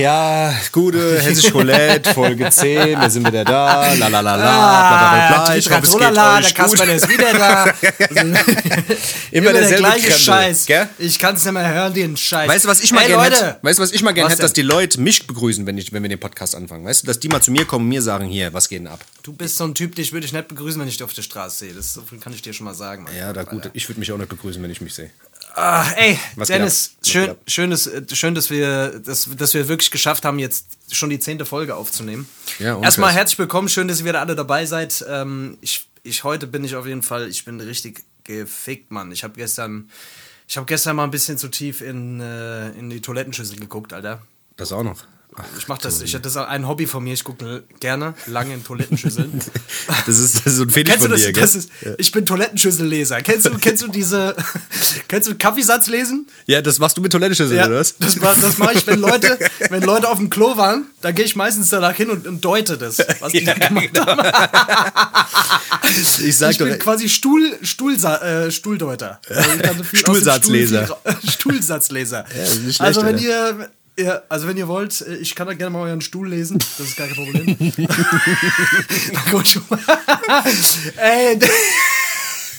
Ja, gute hessische Roulette, Folge 10, wir sind wieder da, la la la la, bla bla bla, bla. Ich hoffe, es geht euch der Kasper, ist wieder da. Immer der gleiche Scheiß. Ich kann es nicht mehr hören, den Scheiß. Weißt du, was ich mal gerne hätte? Weißt du, was ich mal gerne hätte, dass die Leute mich begrüßen, wenn, ich, wenn wir den Podcast anfangen. Weißt du, dass die mal zu mir kommen und mir sagen, hier, was geht denn ab? Du bist so ein Typ, dich würde ich nicht begrüßen, wenn ich dich auf der Straße sehe. Das so viel kann ich dir schon mal sagen. Ja, da gut, ich würde mich auch nicht begrüßen, wenn ich mich sehe. Ah, ey, Was Dennis, schön, schön, dass, äh, schön dass, wir, dass, dass wir wirklich geschafft haben, jetzt schon die zehnte Folge aufzunehmen. Ja, ohne Erstmal herzlich willkommen, schön, dass ihr wieder alle dabei seid. Ähm, ich, ich, heute bin ich auf jeden Fall, ich bin richtig gefickt, Mann. Ich habe gestern, ich habe gestern mal ein bisschen zu tief in, äh, in die Toilettenschüssel geguckt, Alter. Das auch noch. Ich mach das, ich, das ist ein Hobby von mir. Ich gucke gerne lange in Toilettenschüsseln. das, ist, das ist so ein Fetisch von das? dir, gell? das ist, ich bin Toilettenschüsselleser. Kennst du, kennst du diese, kennst du Kaffeesatz lesen? ja, das machst du mit Toilettenschüssel, oder was? das, das mache ich, wenn Leute, wenn Leute auf dem Klo waren, da gehe ich meistens danach hin und, und deute das, was die Ja, da gemacht genau. haben. Ich sag Ich doch, bin quasi Stuhl, Stuhlsa äh, Stuhldeuter. Also Stuhlsatzleser. Stuhl Stuhlsatzleser. schlecht, also wenn ihr ja, also wenn ihr wollt, äh, ich kann da gerne mal euren Stuhl lesen. Das ist gar kein Problem. Na gut. Ey.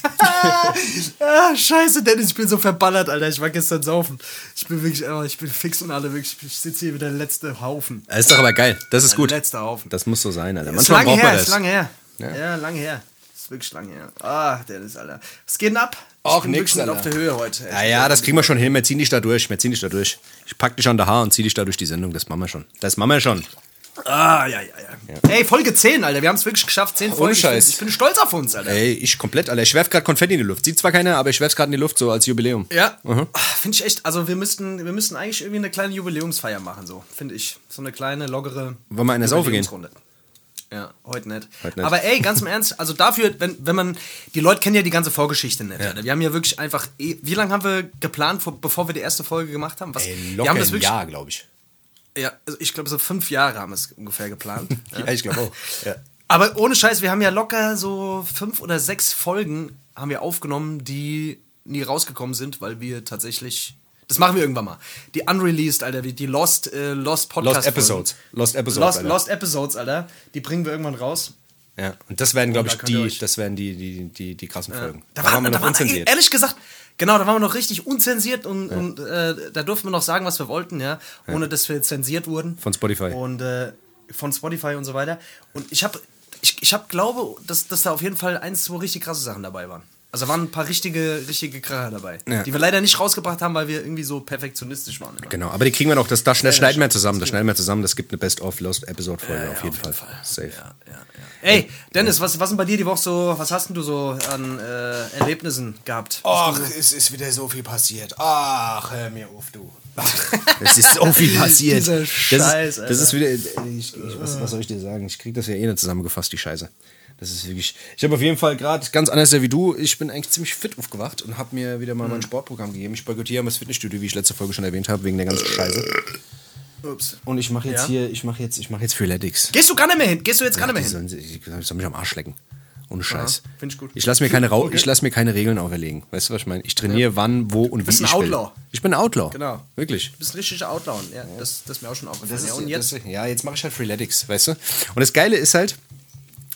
ah, scheiße, Dennis, ich bin so verballert, Alter. Ich war gestern saufen. Ich bin wirklich, oh, ich bin fix und alle wirklich. Ich sitze hier wie der letzte Haufen. Das ist doch aber geil. Das ist Der gut. letzte Haufen. Das muss so sein, Alter. Ist Manchmal lange braucht her, man ist das. lange her. Ja. Ja, lange her. Ist wirklich lange her. Ah, Dennis, Alter. Was geht denn ab? Ich Ach, bin nix, wirklich Alter. auf der Höhe heute. Ja, ja, das kriegen wir schon hin. Wir ziehen dich da durch. Wir ziehen dich da durch. Ich pack dich an der Haar und zieh dich da durch die Sendung. Das machen wir schon. Das machen wir schon. Ah, ja, ja, ja. Ey, Folge 10, Alter. Wir haben es wirklich geschafft. 10 Folgen. Ich bin- Scheiß. Ich bin stolz auf uns, Alter. Ey, ich komplett, Alter. Ich werf gerade Konfetti in die Luft. Sieht zwar keiner, aber ich werf's gerade in die Luft, so als Jubiläum. Ja, Ah, finde ich echt. Also wir müssten, wir müssten eigentlich irgendwie eine kleine Jubiläumsfeier machen, so finde ich. So eine kleine lockere. Wollen wir eine Saufe gehen? Ja, heute nicht. Heute nicht. Aber ey, ganz im Ernst, also dafür, wenn, wenn man, die Leute kennen ja die ganze Vorgeschichte nicht. Alter. Wir haben ja wirklich einfach, eh- wie lange haben wir geplant, vor- bevor wir die erste Folge gemacht haben? Was, Ey, wir locker haben das ein wirklich, Jahr, glaube ich. ja, also ich glaube so fünf Jahre haben wir es ungefähr geplant. Ja, ich glaube auch. Ja. Aber ohne Scheiß, wir haben ja locker so fünf oder sechs Folgen haben wir aufgenommen, die nie rausgekommen sind, weil wir tatsächlich. Das machen wir irgendwann mal. Die unreleased, Alter, die Lost, äh, Lost Podcast. Lost Episodes. Lost Episodes, Lost, Alter. Lost Episodes, Alter. Die bringen wir irgendwann raus. Ja. Und das werden, glaube da ich, ihr die, das werden die, die, die, die krassen Folgen. Da, waren, wir da noch waren unzensiert. ehrlich gesagt, genau, da waren wir noch richtig unzensiert und, und äh, da durften wir noch sagen, was wir wollten, ja, ohne dass wir zensiert wurden. Von Spotify. Und äh, von Spotify und so weiter. Und ich habe, ich, ich hab, glaube, dass, dass da auf jeden Fall eins, zwei richtig krasse Sachen dabei waren. Also waren ein paar richtige, richtige Kracher dabei, Ja. die wir leider nicht rausgebracht haben, weil wir irgendwie so perfektionistisch waren. immer. Genau, aber die kriegen wir noch, das, das, das schneiden wir zusammen, das schneiden wir zusammen, das gibt eine Best-of-Lost-Episode-Folge auf jeden Fall. Safe. Ja, ja, ja. Ey, Dennis, was, was denn bei dir die Woche so, was hast denn du so an äh, Erlebnissen gehabt? Ach, es ist wieder so viel passiert. Ach, hör mir auf, du. Es ist so viel passiert. Dieser das Scheiß, ist, das ist wieder. Ich, ich, was, was soll ich dir sagen? Ich krieg das ja eh nicht zusammengefasst, die Scheiße. Das ist wirklich. Ich habe auf jeden Fall gerade ganz anders wie du. Ich bin eigentlich ziemlich fit aufgewacht und habe mir wieder mal mein Sportprogramm gegeben. Ich boykottiere das Fitnessstudio, wie ich letzte Folge schon erwähnt habe, wegen der ganzen Scheiße. Ups. Und ich mache jetzt Ja? hier, ich mache jetzt, ich mache jetzt Freeletics. Gehst du gar nicht mehr hin? Gehst du jetzt gar nicht mehr hin? sollen, ich soll mich am Arsch lecken. Ohne Scheiß. find ich gut. Ich lasse mir, keine ich lass mir keine Regeln auferlegen. Weißt du, was ich meine? Ich trainiere wann, wo und wie bist ein ich will. Outlaw. Ich bin ein Outlaw. Genau. Wirklich. Du bist ein richtiger Outlaw. Ja, das, das ist mir auch schon aufgefallen. Das ist, ja, und jetzt? Das, ja, jetzt mache ich halt Freeletics, weißt du? Und das Geile ist halt,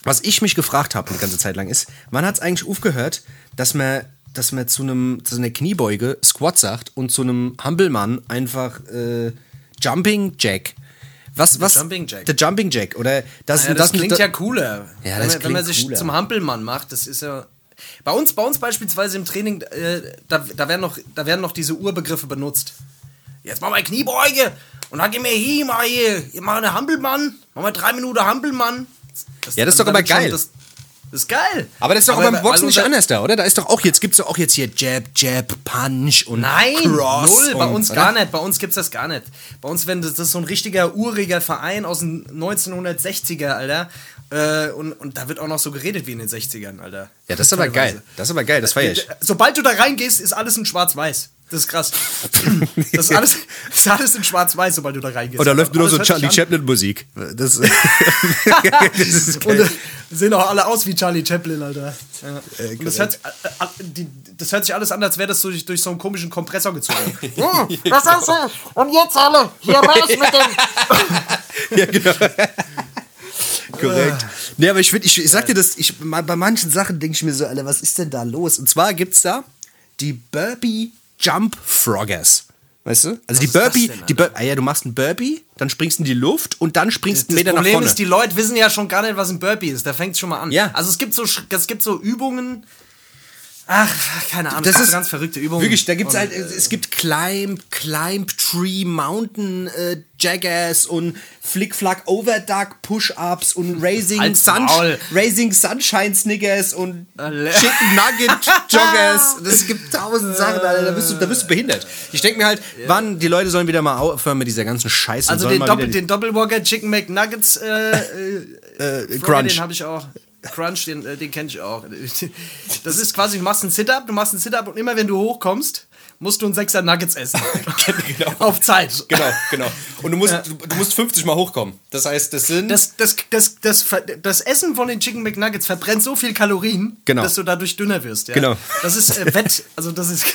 was ich mich gefragt habe eine ganze Zeit lang ist, wann hat es eigentlich aufgehört, dass man, dass man zu einem zu einer Kniebeuge Squat sagt und zu einem Hampelmann einfach äh, Jumping Jack. Was, was? Jumping Jack. Der Jumping Jack. Oder das, ja, das, das klingt ja cooler. Ja, wenn, das man, wenn man sich cooler. zum Hampelmann macht, das ist ja. Bei uns, bei uns beispielsweise im Training, äh, da, da, werden noch, da werden noch diese Urbegriffe benutzt. jetzt mach mal Kniebeuge. Und dann geh mir hier, mal hier, hier mach eine Hampelmann. Mach mal drei Minuten Hampelmann. Ja, das ist doch aber damit schon geil. Das, das ist geil. Aber das ist doch auch beim Boxen also nicht anders da, oder? Da ist doch auch jetzt, gibt's doch auch jetzt hier Jab, Jab, Punch und Nein, Cross. null, bei und, uns oder? gar nicht. Bei uns gibt's das gar nicht. Bei uns, wenn das, das ist so ein richtiger uriger Verein aus den 1960er, Alter. Äh, und, und da wird auch noch so geredet wie in den 60ern, Alter. Ja, das ist aber geil. Das ist aber geil, das feier ich. Sobald du da reingehst, ist alles in Schwarz-Weiß. Das ist krass. Das ist alles, das ist alles in Schwarz-Weiß, sobald du da reingehst. Und da läuft nur noch so Charlie sich an- Chaplin Musik. Das, das ist Und geil. äh, sehen auch alle aus wie Charlie Chaplin, Alter. Ja. Und das, hört, äh, äh, die, das hört sich alles an, als wäre das durch, durch so einen komischen Kompressor gezogen. Ja, das ist so. Und jetzt alle, hier raus mit dem. ja, genau. Korrekt. Nee, aber ich finde, ich, ich sag dir das, ich, bei manchen Sachen denke ich mir so, Alter, was ist denn da los? Und zwar gibt's da die Burpee Jump Froggers. Weißt du? Also die das Burpee, die Bur ah, ja, du machst einen Burpee, dann springst du in die Luft und dann springst du einen Das Meter nach Problem vorne. ist, die Leute wissen ja schon gar nicht, was ein Burpee ist. Da fängt es schon mal an. Ja. Also es gibt so, es gibt so Übungen. Ach, keine Ahnung. das gibt ist ganz verrückte Übungen. Wirklich, da gibt's Und, halt, es gibt Climb, Climb Tree, Mountain äh, Jackass und Flick-Flack Overduck Push-Ups und Raising, Sun Maul. Raising Sunshine Snickers und Alle. Chicken Nugget Joggers. Das gibt tausend Sachen, Alter, da bist du, da bist du behindert. Ich denke mir halt, wann, die Leute sollen wieder mal aufhören mit dieser ganzen Scheiße. Also den, Doppel, den Doppelwalker Chicken McNuggets äh, äh, äh, Crunch. Den habe ich auch. Crunch, den, äh, den kenne ich auch. Das ist quasi, du machst einen Sit-Up, du machst einen Sit-Up und immer wenn du hochkommst, musst du einen Sechser Nuggets essen. Genau. Auf Zeit. Genau, genau. Und du musst, du, du musst 50 Mal hochkommen. Das heißt, das sind. Das, das, das, das, das Essen von den Chicken McNuggets verbrennt so viel Kalorien, Genau. dass du dadurch dünner wirst. Ja? Genau. Das ist äh, Wett, also das ist,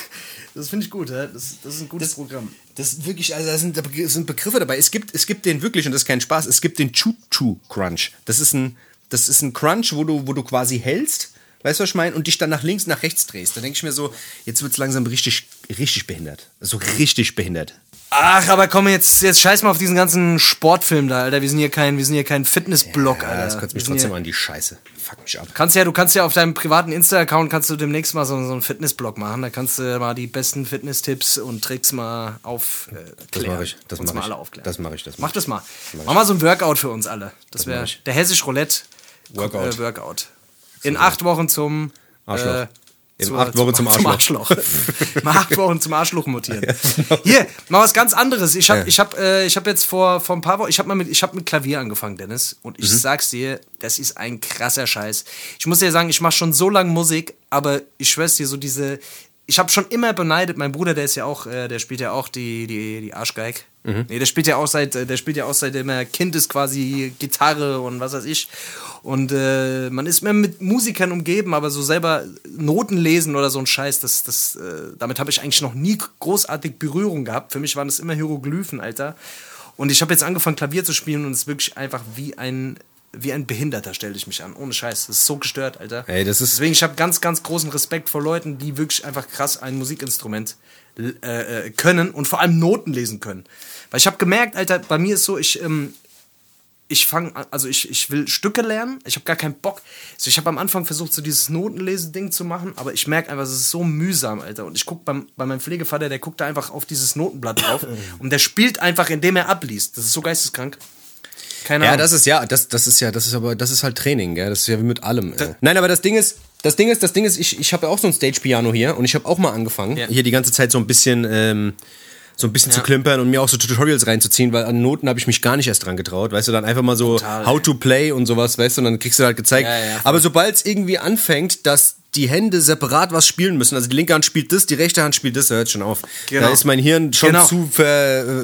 das finde ich gut. Ja? Das, das ist ein gutes Programm. Das wirklich, also da sind, da sind Begriffe dabei. Es gibt, es gibt den wirklich, und das ist kein Spaß, es gibt den Choo-Choo Crunch. Das ist ein, das ist ein Crunch, wo du, wo du quasi hältst, weißt du, was ich meine, und dich dann nach links, nach rechts drehst. Da denke ich mir so, jetzt wird es langsam richtig, richtig behindert. So richtig behindert. Ach, aber komm jetzt, jetzt scheiß mal auf diesen ganzen Sportfilm da, Alter. Wir sind hier kein, wir sind hier kein Fitnessblog, Ja, Alter. das kotzt mich trotzdem hier- an die Scheiße. Fuck mich ab. Kannst ja, du kannst ja auf deinem privaten Insta-Account kannst du demnächst mal so, so einen Fitnessblog machen. Da kannst du mal die besten Fitness-Tipps und Tricks mal aufklären. Das mache ich, das mache mal ich. alle aufklären. Das mache ich, das Mach mache das mal. Mach mal so ein Workout für uns alle. Das wäre mach ich. der hessisch Roulette Workout. Äh, Workout. In acht Wochen zum Arschloch. Äh, In zur- acht Wochen zum Arschloch. Zum Acht Wochen zum Arschloch mutieren. Hier, mal was ganz anderes. Ich habe Ja. ich hab, äh, ich hab jetzt vor, vor ein paar Wochen, ich habe mit, ich hab mit Klavier angefangen, Dennis. Und Mhm. ich sag's dir, das ist ein krasser Scheiß. Ich muss dir sagen, ich mache schon so lange Musik, aber ich schwör's dir, so diese. Ich habe schon immer beneidet, mein Bruder, der ist ja auch, äh, der spielt ja auch die, die, die Arschgeig. Mhm. Nee, der spielt ja auch seit, äh, der spielt ja auch seitdem er Kind ist quasi Gitarre und was weiß ich. Und äh, man ist mehr mit Musikern umgeben, aber so selber Noten lesen oder so ein Scheiß, das, das, äh, damit habe ich eigentlich noch nie großartig Berührung gehabt. Für mich waren das immer Hieroglyphen, Alter. Und ich habe jetzt angefangen, Klavier zu spielen und es ist wirklich einfach wie ein, wie ein Behinderter, stelle ich mich an. Ohne Scheiß. Das ist so gestört, Alter. Ey, das ist- Deswegen, ich habe ganz, ganz großen Respekt vor Leuten, die wirklich einfach krass ein Musikinstrument äh, äh, können und vor allem Noten lesen können. Weil ich habe gemerkt, Alter, bei mir ist so, ich, ähm, ich fange, also ich, ich will Stücke lernen, ich habe gar keinen Bock. Also ich habe am Anfang versucht, so dieses Notenlese-Ding zu machen, aber ich merke einfach, es ist so mühsam, Alter. Und ich gucke bei meinem Pflegevater, der guckt da einfach auf dieses Notenblatt drauf und der spielt einfach, indem er abliest. Das ist so geisteskrank. Keine Ja, Ahnung. das ist ja, das, das ist ja, das ist aber, das ist halt Training, gell? Das ist ja wie mit allem. Äh. Nein, aber das Ding ist, das Ding ist, das Ding ist, ich, ich habe ja auch so ein Stage-Piano hier und ich habe auch mal angefangen, Ja. hier die ganze Zeit so ein bisschen, ähm, so ein bisschen zu klimpern und mir auch so Tutorials reinzuziehen, weil an Noten habe ich mich gar nicht erst dran getraut, weißt du, dann einfach mal so Total, how to play und sowas, weißt du, und dann kriegst du halt gezeigt. Ja, ja, aber sobald es irgendwie anfängt, dass die Hände separat was spielen müssen, also die linke Hand spielt das, die rechte Hand spielt das, da hört schon auf. Genau. Da ist mein Hirn schon Genau. zu, ver, äh,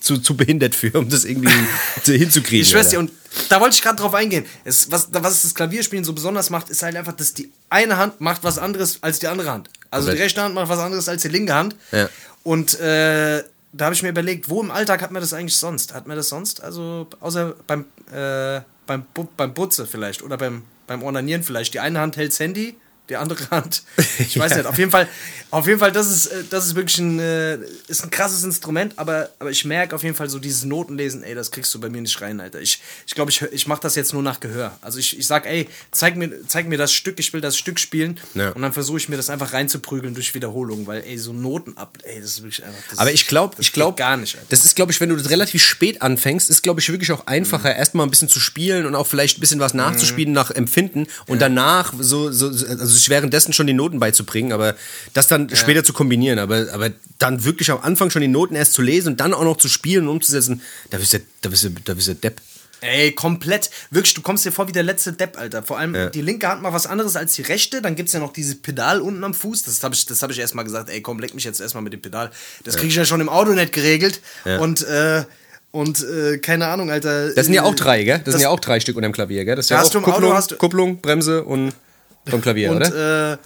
zu, zu behindert für, um das irgendwie zu- hinzukriegen. Ich Alter. dir, und da wollte ich gerade drauf eingehen. Es, was, was das Klavierspielen so besonders macht, ist halt einfach, dass die eine Hand macht was anderes als die andere Hand. Also Komplett. die rechte Hand macht was anderes als die linke Hand. Ja. Und äh, da habe ich mir überlegt, wo im Alltag hat man das eigentlich sonst? Hat man das sonst? Also außer beim, äh, beim, beim Butze vielleicht oder beim, beim Ornanieren vielleicht. Die eine Hand hält das Handy, die andere Hand. Ich weiß nicht. Auf jeden Fall, auf jeden Fall, das ist, äh, das ist wirklich ein, äh, ist ein krasses Instrument, aber, aber ich merke auf jeden Fall so dieses Notenlesen, ey, das kriegst du bei mir nicht rein, Alter. Ich ich, glaube, ich, ich mache das jetzt nur nach Gehör. Also ich, ich sag, ey, zeig mir, zeig mir das Stück, ich will das Stück spielen Ja. und dann versuche ich mir das einfach reinzuprügeln durch Wiederholung, weil, ey, so Noten ab, ey, das ist wirklich einfach. Das, Aber ich glaube, ich glaube gar nicht, Alter. Das ist, glaube ich, wenn du das relativ spät anfängst, ist, glaube ich, wirklich auch einfacher, Mhm. erstmal ein bisschen zu spielen und auch vielleicht ein bisschen was nachzuspielen nach Empfinden und danach so, so, so- also sich währenddessen schon die Noten beizubringen, aber das dann später zu kombinieren. Aber, aber dann wirklich am Anfang schon die Noten erst zu lesen und dann auch noch zu spielen und umzusetzen, da bist du, da bist du, da bist du Depp. Ey, komplett. Wirklich, du kommst dir vor wie der letzte Depp, Alter. Vor allem die linke Hand mal was anderes als die rechte. Dann gibt's ja noch dieses Pedal unten am Fuß. Das habe ich, das hab ich erstmal gesagt, ey, komm, leck mich jetzt erstmal mit dem Pedal. Das krieg ich ja schon im Auto nicht geregelt. Ja. Und, äh, und äh, keine Ahnung, Alter. Das sind ja auch äh, drei, gell? Das, das- sind ja auch drei Stück unterm Klavier, gell? Das ist ja hast auch du im Auto, Kupplung, hast du- Kupplung, Bremse und vom Klavier, oder? Und, äh,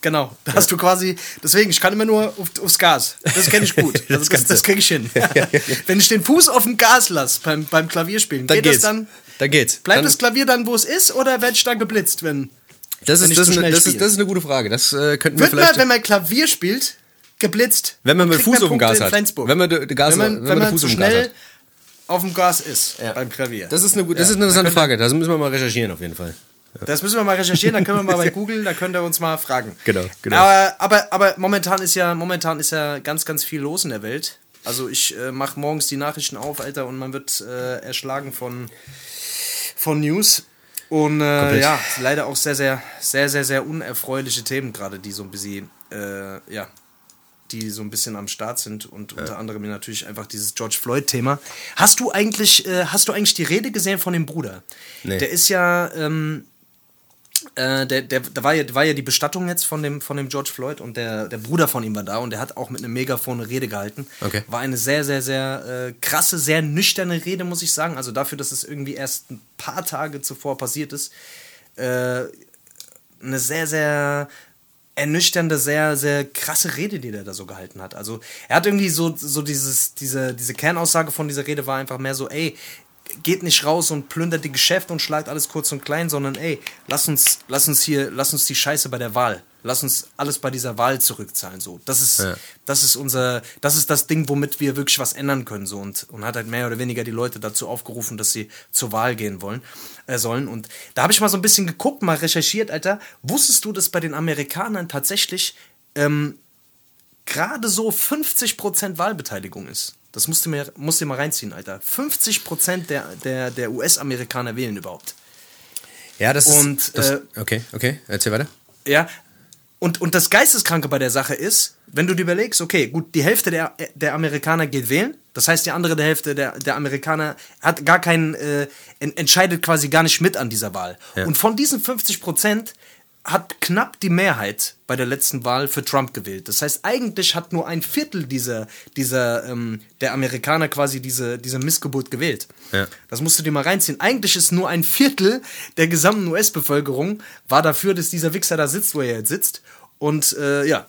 genau. Da hast du quasi, deswegen, ich kann immer nur auf, aufs Gas. Das kenne ich gut. Das Das, das, kannst das, du. krieg ich hin. Wenn ich den Fuß auf dem Gas lasse beim, beim Klavierspielen, dann geht geht's. das dann. dann geht's. Bleibt dann, das Klavier dann, wo es ist, oder werde ich dann geblitzt, wenn. das, ist, das, eine- das, ist, das ist eine gute Frage. Das äh, könnten wir Wird man, vielleicht. wenn man Klavier spielt, geblitzt? Wenn man mit Fuß auf dem Gas hat. Flensburg. Wenn man de- de Gas- wenn man, wenn wenn man man, den Fuß zu auf dem Gas schnell auf dem Gas ist Ja. beim Klavier. Das ist eine, gut- das ist eine interessante Frage. Das müssen wir mal recherchieren auf jeden Fall. Das müssen wir mal recherchieren, dann können wir mal bei Google, da könnt ihr uns mal fragen. Genau, genau. Aber, aber, aber momentan ist ja momentan ist ja ganz, ganz viel los in der Welt. Also ich äh, mache morgens die Nachrichten auf, Alter, und man wird äh, erschlagen von, von News. Und äh, ja, leider auch sehr, sehr, sehr, sehr, sehr unerfreuliche Themen gerade, die so ein bisschen, äh, ja, die so ein bisschen am Start sind und unter anderem natürlich einfach dieses George Floyd-Thema. Hast du eigentlich, äh, hast du eigentlich die Rede gesehen von dem Bruder? Nee. Der ist ja, ähm, äh, der, der, da war ja, war ja die Bestattung jetzt von dem, von dem George Floyd und der, der Bruder von ihm war da und der hat auch mit einem Megafon eine Rede gehalten. Okay. War eine sehr, sehr, sehr äh, krasse, sehr nüchterne Rede, muss ich sagen. Also dafür, dass es irgendwie erst ein paar Tage zuvor passiert ist. Äh, eine sehr, sehr ernüchternde, sehr, sehr krasse Rede, die der da so gehalten hat. Also er hat irgendwie so, so dieses, diese, diese Kernaussage von dieser Rede war einfach mehr so, ey, geht nicht raus und plündert die Geschäfte und schlagt alles kurz und klein, sondern ey, lass uns, lass uns hier, lass uns die Scheiße bei der Wahl, lass uns alles bei dieser Wahl zurückzahlen. So, das ist, Ja. das ist unser, das ist das Ding, womit wir wirklich was ändern können. So und, und hat halt mehr oder weniger die Leute dazu aufgerufen, dass sie zur Wahl gehen wollen, äh, sollen. Und da habe ich mal so ein bisschen geguckt, mal recherchiert, Alter. Wusstest du, dass bei den Amerikanern tatsächlich ähm, gerade so 50% Wahlbeteiligung ist? Das musst du mir, musst du mal reinziehen, Alter. 50% der, der, der US-Amerikaner wählen überhaupt. Ja, das Und, ist. Das, äh, okay, okay. Erzähl weiter. Ja. Und, und das Geisteskranke bei der Sache ist, wenn du dir überlegst, okay, gut, die Hälfte der, der Amerikaner geht wählen, das heißt, die andere Hälfte der, der Amerikaner hat gar keinen, äh, en- entscheidet quasi gar nicht mit an dieser Wahl. Ja. Und von diesen 50 Prozent hat knapp die Mehrheit bei der letzten Wahl für Trump gewählt. Das heißt, eigentlich hat nur ein Viertel dieser, dieser ähm, der Amerikaner quasi diese, diese Missgeburt gewählt. Ja. Das musst du dir mal reinziehen. Eigentlich ist nur ein Viertel der gesamten US-Bevölkerung war dafür, dass dieser Wichser da sitzt, wo er jetzt sitzt. Und äh, ja,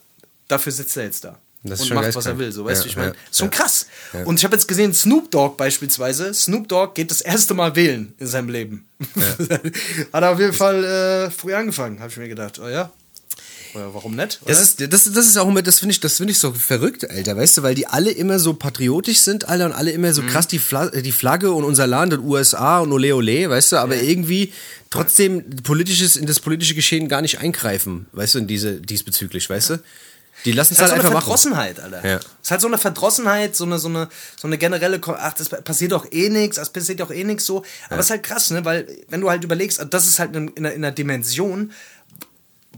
dafür sitzt er jetzt da. Das und macht, was er will. So, weißt Ja, du, ich meine, ja, ist schon ja. krass. Und ich habe jetzt gesehen, Snoop Dogg beispielsweise, Snoop Dogg geht das erste Mal wählen in seinem Leben. Hat er auf jeden Fall äh, früh angefangen, habe ich mir gedacht. Oh ja. Oder warum nicht? Oder? Das ist, das, das ist auch immer, das finde ich, das finde ich so verrückt, Alter, weißt du, weil die alle immer so patriotisch sind, Alter, und alle immer Mhm. so krass die, Fla die Flagge und unser Land und USA und ole ole, weißt du, aber irgendwie trotzdem politisches, in das politische Geschehen gar nicht eingreifen, weißt du, in diese, diesbezüglich, weißt du? Die lassen es halt halt so eine einfach machen. Verdrossenheit, Alter. Ja. Es ist halt so eine Verdrossenheit, so eine, so eine, so eine generelle, ach, das passiert doch eh nichts, das passiert doch eh nichts so. Aber es ist halt krass, ne, weil, wenn du halt überlegst, das ist halt in, in, einer- in einer Dimension,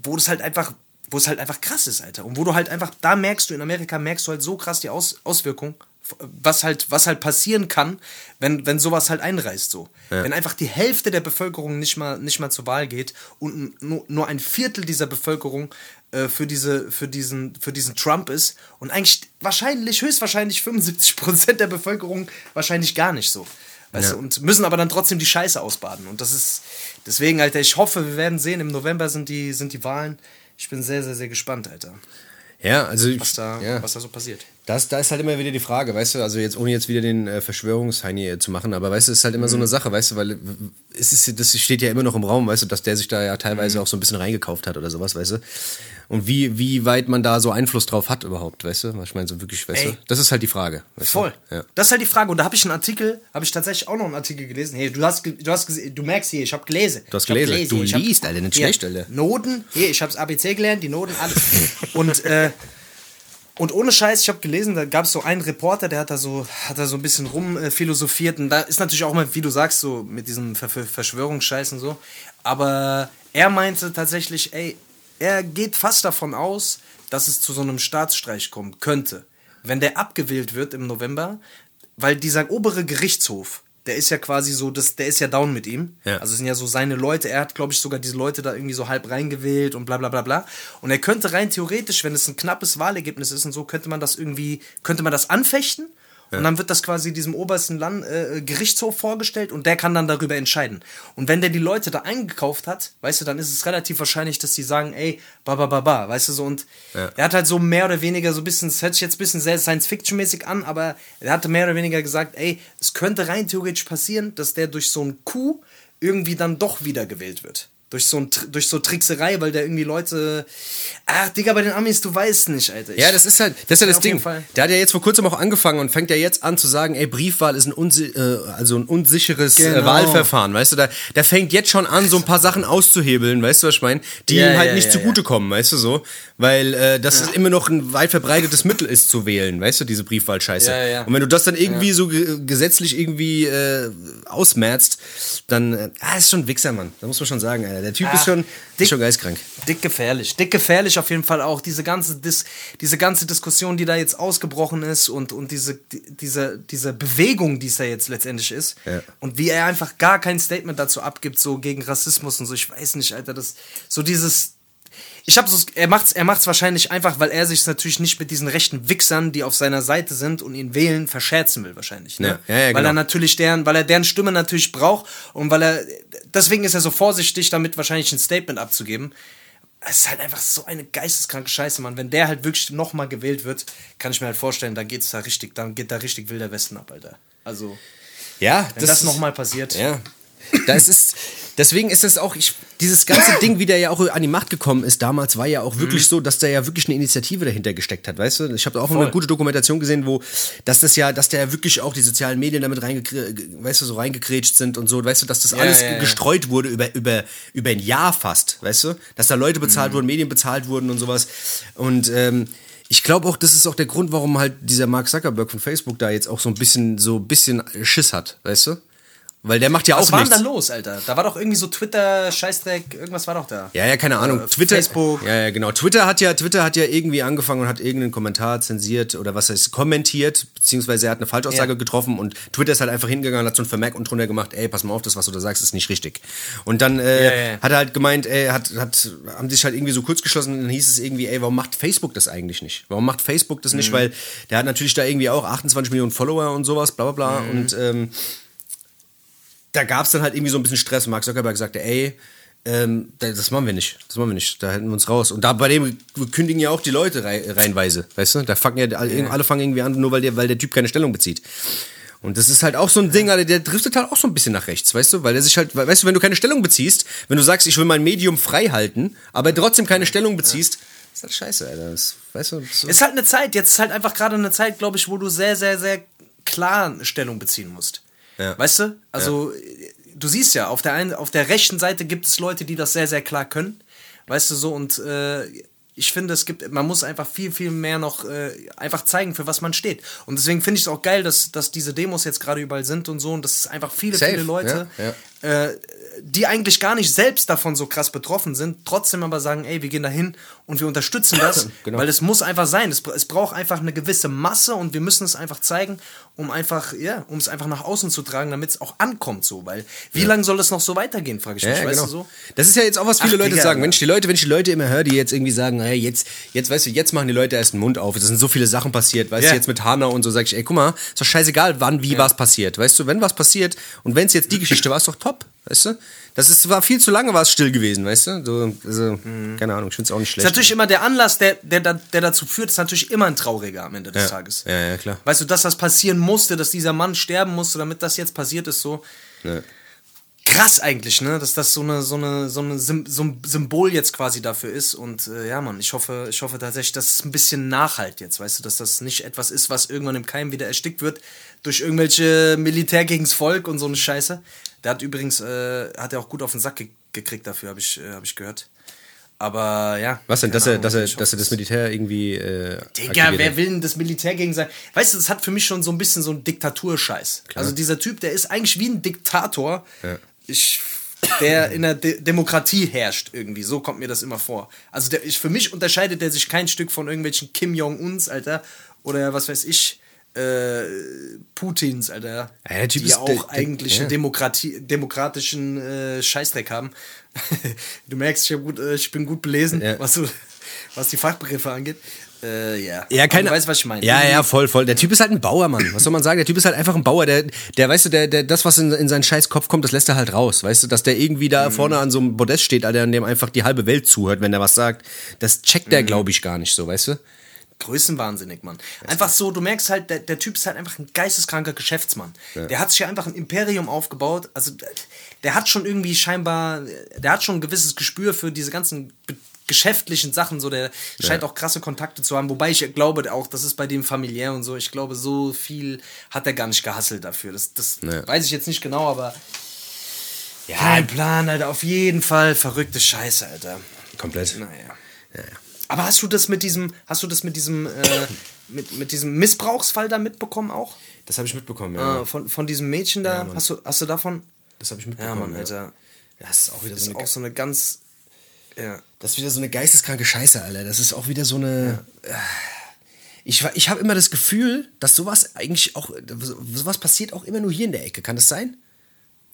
wo das halt einfach, wo es halt einfach krass ist, Alter. Und wo du halt einfach, da merkst du, in Amerika merkst du halt so krass die Aus, Auswirkung, was halt, was halt passieren kann, wenn, wenn sowas halt einreißt, so. Wenn einfach die Hälfte der Bevölkerung nicht mal, nicht mal zur Wahl geht und nur, nur ein Viertel dieser Bevölkerung äh, für, diese, für, diesen, für diesen Trump ist und eigentlich wahrscheinlich, höchstwahrscheinlich 75% der Bevölkerung wahrscheinlich gar nicht so. Weißt Ja. du, und müssen aber dann trotzdem die Scheiße ausbaden. Und das ist, deswegen, Alter, ich hoffe, wir werden sehen, im November sind die, sind die Wahlen. Ich bin sehr, sehr, sehr gespannt, Alter, Ja, also, was da, ja. was da so passiert. Das, da ist halt immer wieder die Frage, weißt du, also jetzt ohne jetzt wieder den äh, Verschwörungsheini zu machen, aber weißt du, es ist halt immer so Mhm. eine Sache, weißt du, weil äh, es ist, das steht ja immer noch im Raum, weißt du, dass der sich da ja Mhm. teilweise auch so ein bisschen reingekauft hat oder sowas, weißt du. Und wie, wie weit man da so Einfluss drauf hat überhaupt, weißt du? Ich meine, so wirklich, weißt Ey. du, das ist halt die Frage. Voll. Ja. Das ist halt die Frage. Und da habe ich einen Artikel, habe ich tatsächlich auch noch einen Artikel gelesen. Hey, du hast, du hast gesehen, du merkst hier, ich habe gelesen. Du hast hab gelesen. Du hab- liest, Alter, nicht schlecht, Alter. Noten, hier, ich habe das ABC gelernt, die Noten, alles. und, äh, und ohne Scheiß, ich habe gelesen, da gab es so einen Reporter, der hat da so, hat da so ein bisschen rum äh. Und da ist natürlich auch mal, wie du sagst, so mit diesem Ver Verschwörungsscheiß und so. Aber er meinte tatsächlich, ey, er geht fast davon aus, dass es zu so einem Staatsstreich kommen könnte. Wenn der abgewählt wird im November, weil dieser obere Gerichtshof, der ist ja quasi so, das, der ist ja down mit ihm. Ja. Also es sind ja so seine Leute. Er hat, glaube ich, sogar diese Leute da irgendwie so halb reingewählt und bla bla bla bla. Und er könnte rein theoretisch, wenn es ein knappes Wahlergebnis ist und so, könnte man das irgendwie, könnte man das anfechten. Und dann wird das quasi diesem obersten Land, äh, Gerichtshof vorgestellt und der kann dann darüber entscheiden. Und wenn der die Leute da eingekauft hat, weißt du, dann ist es relativ wahrscheinlich, dass die sagen, ey, ba ba ba ba, weißt du so. Und er hat halt so mehr oder weniger so ein bisschen, es hört sich jetzt ein bisschen sehr Science-Fiction-mäßig an, aber er hatte mehr oder weniger gesagt, ey, es könnte rein theoretisch passieren, dass der durch so einen Coup irgendwie dann doch wiedergewählt wird. Durch so, ein, durch so Trickserei, weil der irgendwie Leute. Ach, Digga, bei den Amis, du weißt nicht, Alter. Ich- Ja, das ist halt, das ist ja das Ding. Der hat ja jetzt vor kurzem auch angefangen und fängt ja jetzt an zu sagen, ey, Briefwahl ist ein, unsi äh, also ein unsicheres äh, Genau. Wahlverfahren, weißt du, da, der fängt jetzt schon an, so ein paar Sachen auszuhebeln, weißt du, was ich meine, die Ja, ihm halt ja, nicht ja, zugutekommen, weißt du so, weil äh, das ist immer noch ein weit verbreitetes Mittel ist zu wählen, weißt du, diese Briefwahlscheiße. Und wenn du das dann irgendwie so ge gesetzlich irgendwie äh, ausmerzt, dann, äh, ah, ist schon ein Wichser, Mann, da muss man schon sagen, Alter. Der Typ Ah, ist schon, dick- ist schon geistkrank. Dick gefährlich. Dick gefährlich auf jeden Fall auch. Diese ganze, Dis diese ganze Diskussion, die da jetzt ausgebrochen ist und, und diese, die, diese, diese Bewegung, die es ja jetzt letztendlich ist. Ja. Und wie er einfach gar kein Statement dazu abgibt, so gegen Rassismus und so. Ich weiß nicht, Alter, das, so dieses, ich habe so, er macht's, er macht's wahrscheinlich einfach, weil er sich natürlich nicht mit diesen rechten Wichsern, die auf seiner Seite sind und ihn wählen, verscherzen will wahrscheinlich. Ne? Ja, ja, ja, weil genau. er natürlich deren, weil er deren Stimme natürlich braucht und weil er, deswegen ist er so vorsichtig, damit wahrscheinlich ein Statement abzugeben. Es ist halt einfach so eine geisteskranke Scheiße, Mann. Wenn der halt wirklich nochmal gewählt wird, kann ich mir halt vorstellen, dann geht's da richtig, dann geht da richtig wilder Westen ab, Alter. Also, Ja, wenn das, nochmal passiert. Ja. Das ist, deswegen ist es auch, ich, dieses ganze Ding, wie der ja auch an die Macht gekommen ist, damals war ja auch wirklich so, dass der ja wirklich eine Initiative dahinter gesteckt hat, weißt du? Ich habe auch eine gute Dokumentation gesehen, wo, dass das ja, dass der ja wirklich auch die sozialen Medien damit reingekrätscht, weißt du, so reingekrätscht sind und so, weißt du, dass das alles ja, ja. gestreut wurde über, über, über ein Jahr fast, weißt du? Dass da Leute bezahlt wurden, Medien bezahlt wurden und sowas. Und, ähm, ich glaube auch, das ist auch der Grund, warum halt dieser Mark Zuckerberg von Facebook da jetzt auch so ein bisschen, so ein bisschen Schiss hat, weißt du? Weil der macht ja Was auch war denn nichts. da los, Alter? Da war doch irgendwie so Twitter, Scheißdreck, irgendwas war doch da. Ja, ja, keine Ahnung. Äh, Twitter, Facebook. Ja, ja, genau. Twitter hat ja, Twitter hat ja irgendwie angefangen und hat irgendeinen Kommentar zensiert oder was heißt kommentiert, beziehungsweise er hat eine Falschaussage Ja. getroffen und Twitter ist halt einfach hingegangen und hat so ein Vermerk und drunter gemacht, ey, pass mal auf, das, was du da sagst, ist nicht richtig. Und dann äh, Ja, hat er halt gemeint, ey, hat, hat, haben sich halt irgendwie so kurz geschlossen und dann hieß es irgendwie, ey, warum macht Facebook das eigentlich nicht? Warum macht Facebook das Mhm. nicht? Weil der hat natürlich da irgendwie auch 28 Millionen Follower und sowas, bla bla bla. Mhm. Und ähm, da gab es dann halt irgendwie so ein bisschen Stress. Mark Zuckerberg sagte, ey, ähm, da- das machen wir nicht. Das machen wir nicht. Da hätten wir uns raus. Und da bei dem kündigen ja auch die Leute rei reihenweise. Weißt du? Da fangen ja alle, alle fangen irgendwie an, nur weil der, weil der Typ keine Stellung bezieht. Und das ist halt auch so ein Ding, Alter, der driftet halt auch so ein bisschen nach rechts, weißt du? Weil der sich halt, weißt du, wenn du keine Stellung beziehst, wenn du sagst, ich will mein Medium frei halten, aber trotzdem keine Stellung beziehst, ist halt scheiße, Alter. Das, weißt du? Das Ist halt eine Zeit, jetzt ist halt einfach gerade eine Zeit, glaube ich, wo du sehr, sehr, sehr klar eine Stellung beziehen musst. Ja. Weißt du? Also, du siehst ja, auf der, einen, auf der rechten Seite gibt es Leute, die das sehr, sehr klar können. Weißt du so, und äh, ich finde, es gibt, man muss einfach viel, viel mehr noch äh, einfach zeigen, für was man steht. Und deswegen finde ich es auch geil, dass, dass diese Demos jetzt gerade überall sind und so, und dass es einfach viele, Safe, viele Leute, ja, Äh, die eigentlich gar nicht selbst davon so krass betroffen sind, trotzdem aber sagen, ey, wir gehen da hin und wir unterstützen das, Genau. weil es muss einfach sein. Es, es braucht einfach eine gewisse Masse und wir müssen es einfach zeigen, um einfach, ja, um es einfach nach außen zu tragen, damit es auch ankommt so, weil wie lange soll es noch so weitergehen, frage ich mich, Ja, weißt genau. du so? Das ist ja jetzt auch was viele Ach, Leute Digga, sagen. Wenn ich die Leute, wenn ich die Leute immer höre, die jetzt irgendwie sagen, hey, jetzt, jetzt, weißt du, jetzt machen die Leute erst den Mund auf. Es sind so viele Sachen passiert, weißt Ja. du, jetzt mit Hanau und so, sag ich, ey, guck mal, ist doch scheißegal, wann, wie was passiert. Weißt du, wenn was passiert und wenn es jetzt die Geschichte war, ist doch top. Weißt du? Das ist, war viel zu lange, war es still gewesen, weißt du? So, also, keine Ahnung, ich finde es auch nicht Ist schlecht. natürlich immer der Anlass, der, der, der dazu führt, ist natürlich immer ein trauriger am Ende des ja. Tages. Ja, ja, klar. Weißt du, dass das passieren musste, dass dieser Mann sterben musste, damit das jetzt passiert ist, so. Ja. Krass eigentlich, ne? Dass das so eine, so eine, so eine Sym so ein Symbol jetzt quasi dafür ist. Und äh, ja, Mann, ich hoffe, ich hoffe tatsächlich, dass es ein bisschen nachhalt jetzt, weißt du, dass das nicht etwas ist, was irgendwann im Keim wieder erstickt wird durch irgendwelche Militär gegens Volk und so eine Scheiße. Der hat übrigens, äh, hat er auch gut auf den Sack ge gekriegt dafür, habe ich, äh, hab ich gehört. Aber ja. Was denn, dass er, dass er, hoffe, dass er das Militär irgendwie. Äh, Digga, wer will denn das Militär gegen sein? Weißt du, das hat für mich schon so ein bisschen so ein Diktaturscheiß. Also dieser Typ, der ist eigentlich wie ein Diktator. Ja. Ich, der in der De Demokratie herrscht irgendwie. So kommt mir das immer vor. Also der, ich, für mich unterscheidet er sich kein Stück von irgendwelchen Kim Jong-uns, Alter. Oder was weiß ich. Äh, Putins, Alter. Ja, der Typ die ist auch der- der- eigentlich ja. einen Demokratie, demokratischen äh, Scheißdreck haben. du merkst, ich, hab gut, äh, ich bin gut belesen, Ja. was, so, was die Fachbegriffe angeht. Äh, ja. Ja, keine Du weißt, was ich meine. Ja, ja, voll, voll. Der Typ ist halt ein Bauer, Mann. Was soll man sagen? Der Typ ist halt einfach ein Bauer. Der, der weißt du, der, der, das, was in, in seinen scheiß Kopf kommt, das lässt er halt raus. Weißt du, dass der irgendwie Mhm. da vorne an so einem Podest steht, Alter, an dem einfach die halbe Welt zuhört, wenn der was sagt. Das checkt Mhm. der, glaube ich, gar nicht so, weißt du? Größenwahnsinnig, Mann. Einfach so, du merkst halt, der, der Typ ist halt einfach ein geisteskranker Geschäftsmann. Der hat sich ja einfach ein Imperium aufgebaut. Also, der, hat schon irgendwie scheinbar, der hat schon ein gewisses Gespür für diese ganzen geschäftlichen Sachen. So, der scheint auch krasse Kontakte zu haben. Wobei ich glaube auch, das ist bei dem familiär und so. Ich glaube, so viel hat er gar nicht gehasselt dafür. Das, das Ja. weiß ich jetzt nicht genau, aber. Ja, ein Plan, Alter. Auf jeden Fall verrückte Scheiße, Alter. Komplett. Naja. Aber hast du das mit diesem, hast du das mit diesem, äh, mit, mit diesem Missbrauchsfall da mitbekommen auch? Das habe ich mitbekommen, ja. Äh, von, von diesem Mädchen da? Hast, du, hast du davon? Das habe ich Ja, mitbekommen. Mann, Alter. Das ist auch wieder so eine, auch so eine ganz. Ja. das ist wieder so eine geisteskranke Scheiße, Alter. Das ist auch wieder so eine. Äh, Ich, ich habe immer das Gefühl, dass sowas eigentlich auch. Sowas passiert auch immer nur hier in der Ecke. Kann das sein?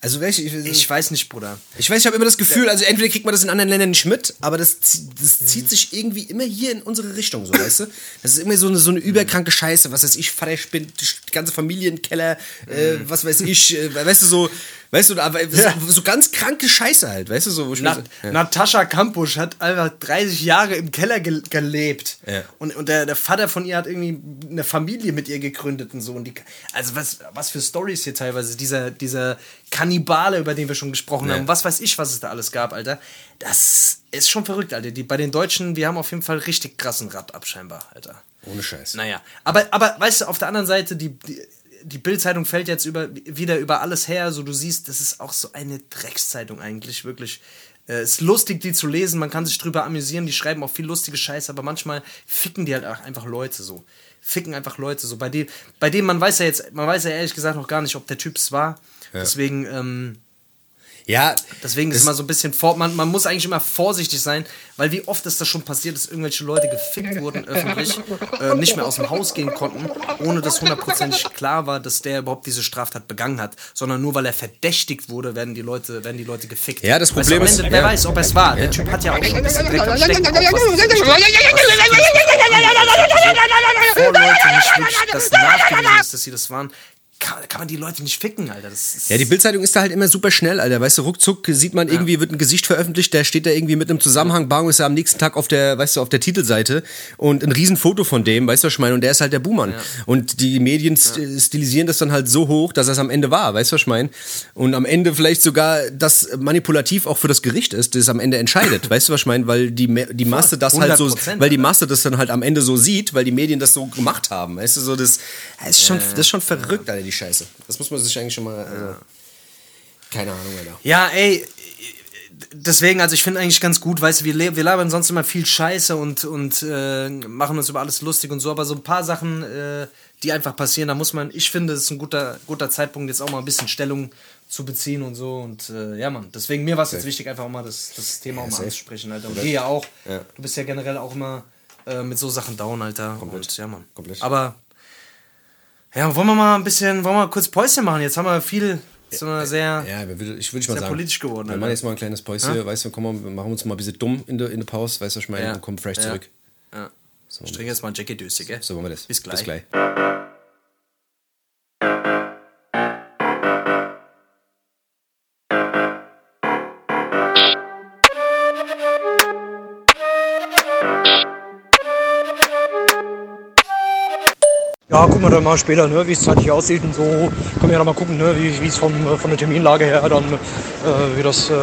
Also welche. Ich weiß nicht, Bruder. Ich weiß, ich habe immer das Gefühl, also entweder kriegt man das in anderen Ländern nicht mit, aber das, das zieht sich irgendwie immer hier in unsere Richtung, so, weißt du? Das ist immer so eine, so eine überkranke Scheiße, was weiß ich, Vater spinnt, die ganze Familie im Keller, äh, was weiß ich, äh, weißt du, so, weißt du, aber so, so ganz kranke Scheiße halt, weißt du, so, wo ich Na, so, ja. Natascha Kampusch hat einfach 30 Jahre im Keller ge gelebt. Ja. Und, und der, der Vater von ihr hat irgendwie eine Familie mit ihr gegründet und so. Und die, also was, was für Stories hier teilweise. Dieser, dieser Kannibale, über den wir schon gesprochen Ja. haben. Was weiß ich, was es da alles gab, Alter. Das ist schon verrückt, Alter. Die, bei den Deutschen, wir haben auf jeden Fall richtig krassen Rad ab, scheinbar, Alter. Ohne Scheiß. Naja, aber, aber weißt du, auf der anderen Seite, die, die, die Bild-Zeitung fällt jetzt über, wieder über alles her. So, du siehst, das ist auch so eine Dreckszeitung eigentlich, wirklich. Äh, ist lustig, die zu lesen, man kann sich drüber amüsieren, die schreiben auch viel lustige Scheiße, aber manchmal ficken die halt auch einfach Leute so. Ficken einfach Leute so. Bei, dem, bei dem, man weiß ja jetzt, man weiß ja ehrlich gesagt noch gar nicht, ob der Typ es war. Deswegen, ähm, Ja, Deswegen ist immer so ein bisschen vor, man, man muss eigentlich immer vorsichtig sein, weil wie oft ist das schon passiert, dass irgendwelche Leute gefickt wurden öffentlich, äh, nicht mehr aus dem Haus gehen konnten, ohne dass hundertprozentig klar war, dass der überhaupt diese Straftat begangen hat, sondern nur weil er verdächtigt wurde, werden die Leute, werden die Leute gefickt. Ja, das Weißt Problem am ist- Ende, wer ja. weiß, ob es war. Der Typ hat ja auch schon ein bisschen Dreck am Stecken. Auch was bevor Leute nicht wirklich das nachgewiesen ist, dass sie das waren, kann, kann man die Leute nicht ficken, Alter. Ja, die Bildzeitung ist da halt immer super schnell, Alter. Weißt du, ruckzuck sieht man irgendwie, wird ein Gesicht veröffentlicht, der steht da irgendwie mit einem Zusammenhang, bang, ist er am nächsten Tag auf der, weißt du, auf der Titelseite und ein Riesenfoto von dem, weißt du, was ich meine? Und der ist halt der Buhmann. Und die Medien st- stilisieren das dann halt so hoch, dass es am Ende war, weißt du, was ich meine? Und am Ende vielleicht sogar das manipulativ auch für das Gericht ist, das am Ende entscheidet, weißt du, was ich meine? Weil die, die Masse das halt so, 100%, weil die. Masse das dann halt am Ende so sieht, weil die Medien das so gemacht haben, weißt du, so das, das ist schon, das ist schon verrückt, Alter, die Scheiße. Das muss man sich eigentlich schon mal, also, keine Ahnung, Alter. Ja, ey, deswegen, also ich finde eigentlich ganz gut, weißt du, wir, wir labern sonst immer viel Scheiße und, und äh, machen uns über alles lustig und so, aber so ein paar Sachen, äh, die einfach passieren, da muss man, ich finde, es ist ein guter, guter Zeitpunkt, jetzt auch mal ein bisschen Stellung zu beziehen und so und äh, ja, Mann, deswegen mir war es jetzt wichtig, einfach auch mal das, das Thema auch mal safe. anzusprechen, Alter. Und dir ja auch. Ja. Du bist ja generell auch immer äh, mit so Sachen down, Alter. Und ja, Mann. Komplett. Aber ja, wollen wir mal ein bisschen, wollen wir mal kurz Päuschen machen? Jetzt haben wir viel, so eine sehr. Ja, ich würde mal sagen. politisch geworden, Wir Alter. machen jetzt mal ein kleines Päuschen, weißt du, komm mal, wir machen uns mal ein bisschen dumm in der, in der Pause, weißt du, was ich meine, Ja. und kommen fresh Ja. zurück. Ja. Ich trinke jetzt mal ein Jackie Döse, gell? So machen wir das. Bis gleich. Bis gleich. Gucken wir dann mal später, ne, wie es zeitlich aussieht und so. Können wir ja mal gucken, ne, wie es vom, von der Terminlage her dann, äh, wie das äh,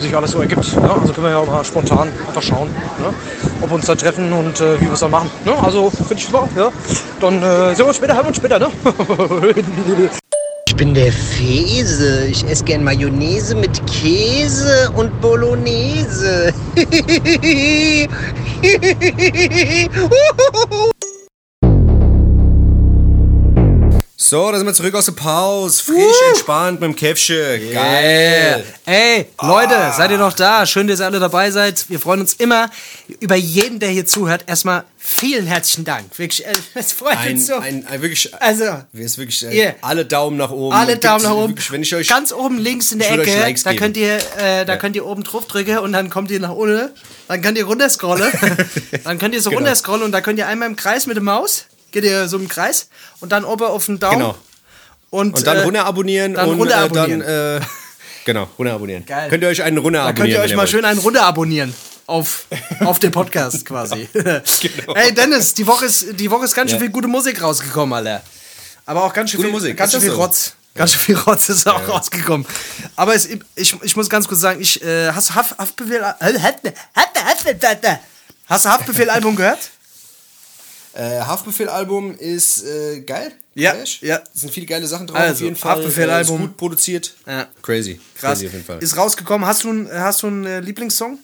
sich alles so ergibt. Ne? Also können wir ja mal spontan einfach schauen, ne? ob wir uns da treffen und äh, wie wir es dann machen. Ne? Also finde ich super, ja. Dann äh, sehen wir uns später, hören wir uns später, ne? Ich bin der Fese. Ich esse gern Mayonnaise mit Käse und Bolognese. So, da sind wir zurück aus der Pause. Frisch, entspannt mit dem Käffchen. Geil. Ey, Leute, seid ihr noch da? Schön, dass ihr alle dabei seid. Wir freuen uns immer über jeden, der hier zuhört. Erstmal vielen herzlichen Dank. Wirklich, äh, es freut Ein, uns so. ein, ein wirklich, also, wir ist wirklich äh, Ihr. alle Daumen nach oben. alle Daumen nach oben. Wirklich, wenn ich euch, Ganz oben links in der Ecke, da könnt ihr, äh, da könnt ihr oben drauf drücken und dann kommt ihr nach unten. Dann könnt ihr runterscrollen. dann könnt ihr so Genau. runterscrollen und da könnt ihr einmal im Kreis mit der Maus, geht ihr so im Kreis und dann oben auf den Daumen. genau. Und, Und dann äh, runter abonnieren dann und runter äh, abonnieren. dann, äh, genau, runter abonnieren. Geil. Könnt ihr euch einen runter Da abonnieren? könnt ihr euch mal schön einen runter abonnieren. Auf, auf den Podcast quasi. Genau. Hey Dennis, die Woche ist, die Woche ist ganz schön viel gute Musik rausgekommen, Alter. Aber auch ganz schön Gute viel, Musik, ganz schön viel so? Rotz. Ganz schön viel Rotz ist auch rausgekommen. Aber es, ich, ich muss ganz kurz sagen, ich, äh, hast du Haft, Haftbefehl, hast du Haftbefehl-Album gehört? Äh, Haftbefehl-Album ist äh, geil. Ja, ich. ja. Es sind viele geile Sachen drauf Also, auf jeden Fall. Haftbefehl-Album. Äh, ist gut produziert. Ja. Crazy. Krass. Crazy auf jeden Fall. Ist rausgekommen. Hast du, einen- hast du einen äh, Lieblingssong?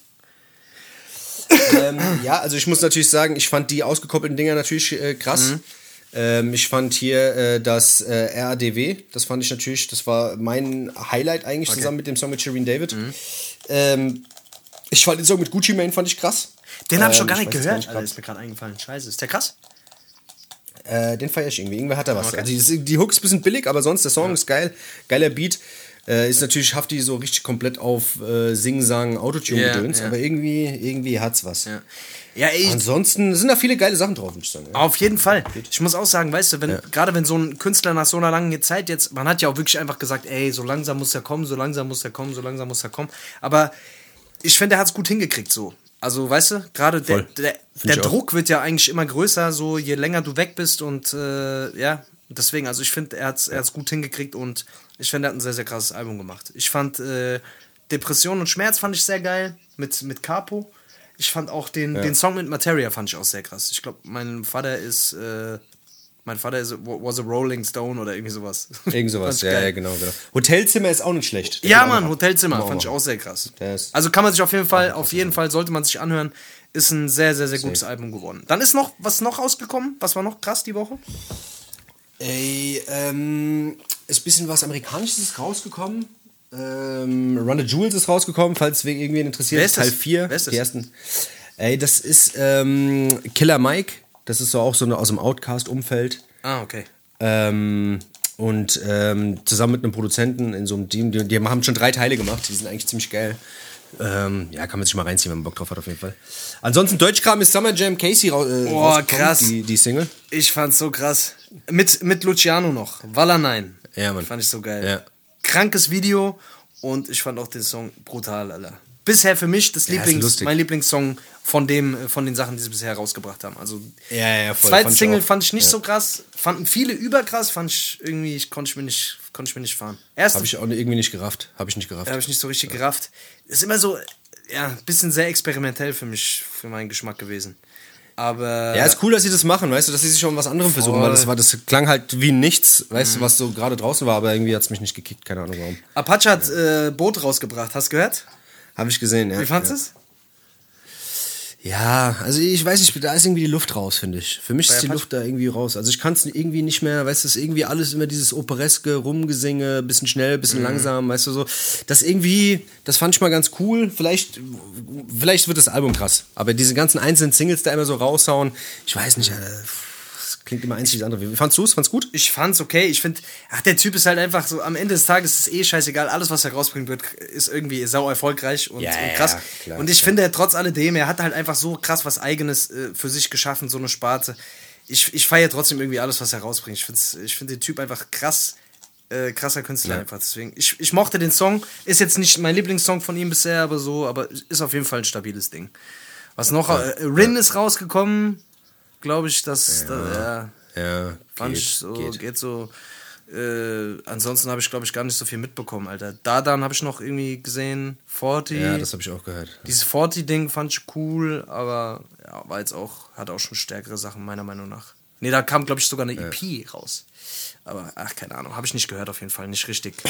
ähm, ja, also ich muss natürlich sagen, ich fand die ausgekoppelten Dinger natürlich äh, krass. Mhm. Ähm, ich fand hier äh, das äh, RADW, das fand ich natürlich, das war mein Highlight eigentlich zusammen mit dem Song mit Shireen David. Mhm. Ähm, ich fand den Song mit Gucci Mane fand ich krass. Den habe ich Ähm, schon gar ich nicht gehört. gar nicht Alter, ist mir gerade eingefallen. Scheiße, ist der krass? Äh, den feier ich irgendwie. Irgendwer hat da was. Also die, die Hook ist ein bisschen billig, aber sonst der Song ist geil. Geiler Beat. Äh, ist natürlich Hafti so richtig komplett auf äh, Sing-Sang, Autotune-Gedöns, Ja, ja. aber irgendwie, irgendwie hat's was. Ja. Ja, ey, Ansonsten sind da viele geile Sachen drauf, würde ich sagen. Ja. Auf jeden Fall. Ich muss auch sagen, weißt du, wenn, gerade wenn so ein Künstler nach so einer langen Zeit jetzt, man hat ja auch wirklich einfach gesagt, ey, so langsam muss er kommen, so langsam muss er kommen, so langsam muss er kommen. Aber ich finde, er hat es gut hingekriegt so. Also, weißt du, gerade der, der, der ich auch. Druck wird ja eigentlich immer größer, so je länger du weg bist und äh, ja, deswegen, also ich finde, er hat es er hat's gut hingekriegt und ich finde, er hat ein sehr, sehr krasses Album gemacht. Ich fand äh, Depression und Schmerz fand ich sehr geil mit, mit Capo. Ich fand auch den, den Song mit Materia fand ich auch sehr krass. Ich glaube, mein Vater ist äh, mein Vater ist, was a Rolling Stone oder irgendwie sowas. Irgend sowas, ja, ja, genau, genau. Hotelzimmer ist auch nicht schlecht. Der Ja, geht auch Mann. Hotelzimmer fand ich auch sehr krass. Also kann man sich auf jeden Fall, auf jeden Fall sollte man sich anhören. Ist ein sehr, sehr, sehr gutes Album geworden. Dann ist noch, was noch rausgekommen? Was war noch krass die Woche? Ey, ähm, ist ein bisschen was Amerikanisches rausgekommen. Ähm, Run the Jewels ist rausgekommen, falls wen irgendwen interessiert. Wer ist? Teil 4. Wer ist das? Die ersten. Ey, das ist ähm, Killer Mike. Das ist so auch so eine aus dem Outcast-Umfeld. Ah, okay. Ähm, und ähm, zusammen mit einem Produzenten in so einem Team, die, die haben schon drei Teile gemacht, die sind eigentlich ziemlich geil. Ähm, ja, kann man sich mal reinziehen, wenn man Bock drauf hat, auf jeden Fall. Ansonsten, Deutschkram ist Summer Jam Casey rau äh, rausgekommen, krass. Die, die Single. Ich fand's so krass. Mit, mit Luciano noch. Walla nein. Ja, Mann. Fand ich so geil. Ja. Krankes Video und ich fand auch den Song brutal, Alter. Bisher für mich das Ja, Lieblings, mein Lieblingssong von dem, äh, von den Sachen, die sie bisher rausgebracht haben. Also Ja, ja, voll. Zweite Fand ich Single auch. fand ich nicht Ja. so krass, fanden viele überkrass, fand ich irgendwie, ich konnte ich mir nicht, konnte ich mir nicht fahren. Erste Habe ich auch irgendwie nicht gerafft. Habe ich nicht gerafft. habe ich nicht so richtig gerafft. Ist immer so, ja, ein bisschen sehr experimentell für mich, für meinen Geschmack gewesen. Aber Ja, ist cool, dass sie das machen, weißt du, dass sie sich schon was anderem versuchen, weil das war, das klang halt wie nichts, weißt Mhm. du, was so gerade draußen war, aber irgendwie hat es mich nicht gekickt, keine Ahnung warum. Apache hat äh, Boot rausgebracht, hast du gehört? Habe ich gesehen, ja. Wie fandest ja. du es? Ja, also ich weiß nicht, da ist irgendwie die Luft raus, finde ich. Für mich Bei ist die Apache? Luft da irgendwie raus. Also ich kann es irgendwie nicht mehr, weißt du, es ist irgendwie alles immer dieses opereske Rumgesinge, bisschen schnell, Mhm. bisschen langsam, weißt du so. Das irgendwie, das fand ich mal ganz cool. Vielleicht, vielleicht wird das Album krass. Aber diese ganzen einzelnen Singles da immer so raushauen, ich weiß nicht, das klingt immer eins wie das andere. Wie fandst du es? Fand's gut? Ich fand's okay. Ich finde, ach, der Typ ist halt einfach so, am Ende des Tages ist es eh scheißegal. Alles, was er rausbringen wird, ist irgendwie sau erfolgreich und, Ja, und ja, krass. klar, und ich klar. finde, trotz alledem, er hat halt einfach so krass was Eigenes äh, für sich geschaffen, so eine Sparte. Ich, ich feiere trotzdem irgendwie alles, was er rausbringt. Ich finde ich find den Typ einfach krass. Äh, krasser Künstler Ja. einfach. Deswegen, ich, ich mochte den Song. Ist jetzt nicht mein Lieblingssong von ihm bisher, aber so, aber ist auf jeden Fall ein stabiles Ding. Was noch? Äh, Rin ist rausgekommen. Glaube ich, dass. Ja. Da, ja. Ja, Fand geht, ich so, geht. geht, so. Äh, ansonsten habe ich, glaube ich, gar nicht so viel mitbekommen, Alter. Dadan habe ich noch irgendwie gesehen. Forty. Ja, das habe ich auch gehört. Dieses Forty-Ding fand ich cool, aber ja, war jetzt auch, hat auch schon stärkere Sachen, meiner Meinung nach. Nee, da kam, glaube ich, sogar eine EP raus. Aber, ach, keine Ahnung, habe ich nicht gehört auf jeden Fall, nicht richtig.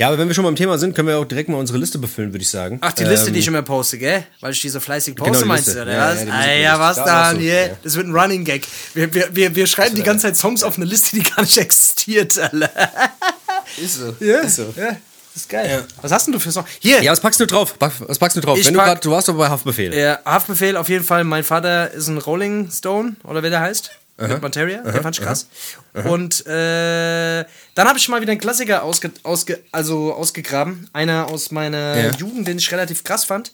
Ja, aber wenn wir schon beim Thema sind, können wir auch direkt mal unsere Liste befüllen, würde ich sagen. Ach, die Liste, Ähm, die ich immer poste, gell? Weil ich diese fleißig poste, Genau, die meinst du, oder Ja, was? ja, die ah, ja, was Da da, warst du, hier? ja. Das wird ein Running Gag. Wir, wir, wir, wir schreiben die ganze Zeit Songs auf eine Liste, die gar nicht existiert, Alter. Ist so. Ja, Ist so. ja. Das ist geil. Was hast denn du für Songs? Hier, Ja, was packst du drauf? Was packst du drauf? Ich Wenn du pack- grad, du warst doch bei Haftbefehl. äh, Haftbefehl auf jeden Fall. Mein Vater ist ein Rolling Stone, oder wie der heißt. Mit Materia, den fand ich krass. Und äh, dann habe ich mal wieder einen Klassiker ausge, ausge, also ausgegraben. Einer aus meiner Ja. Jugend, den ich relativ krass fand.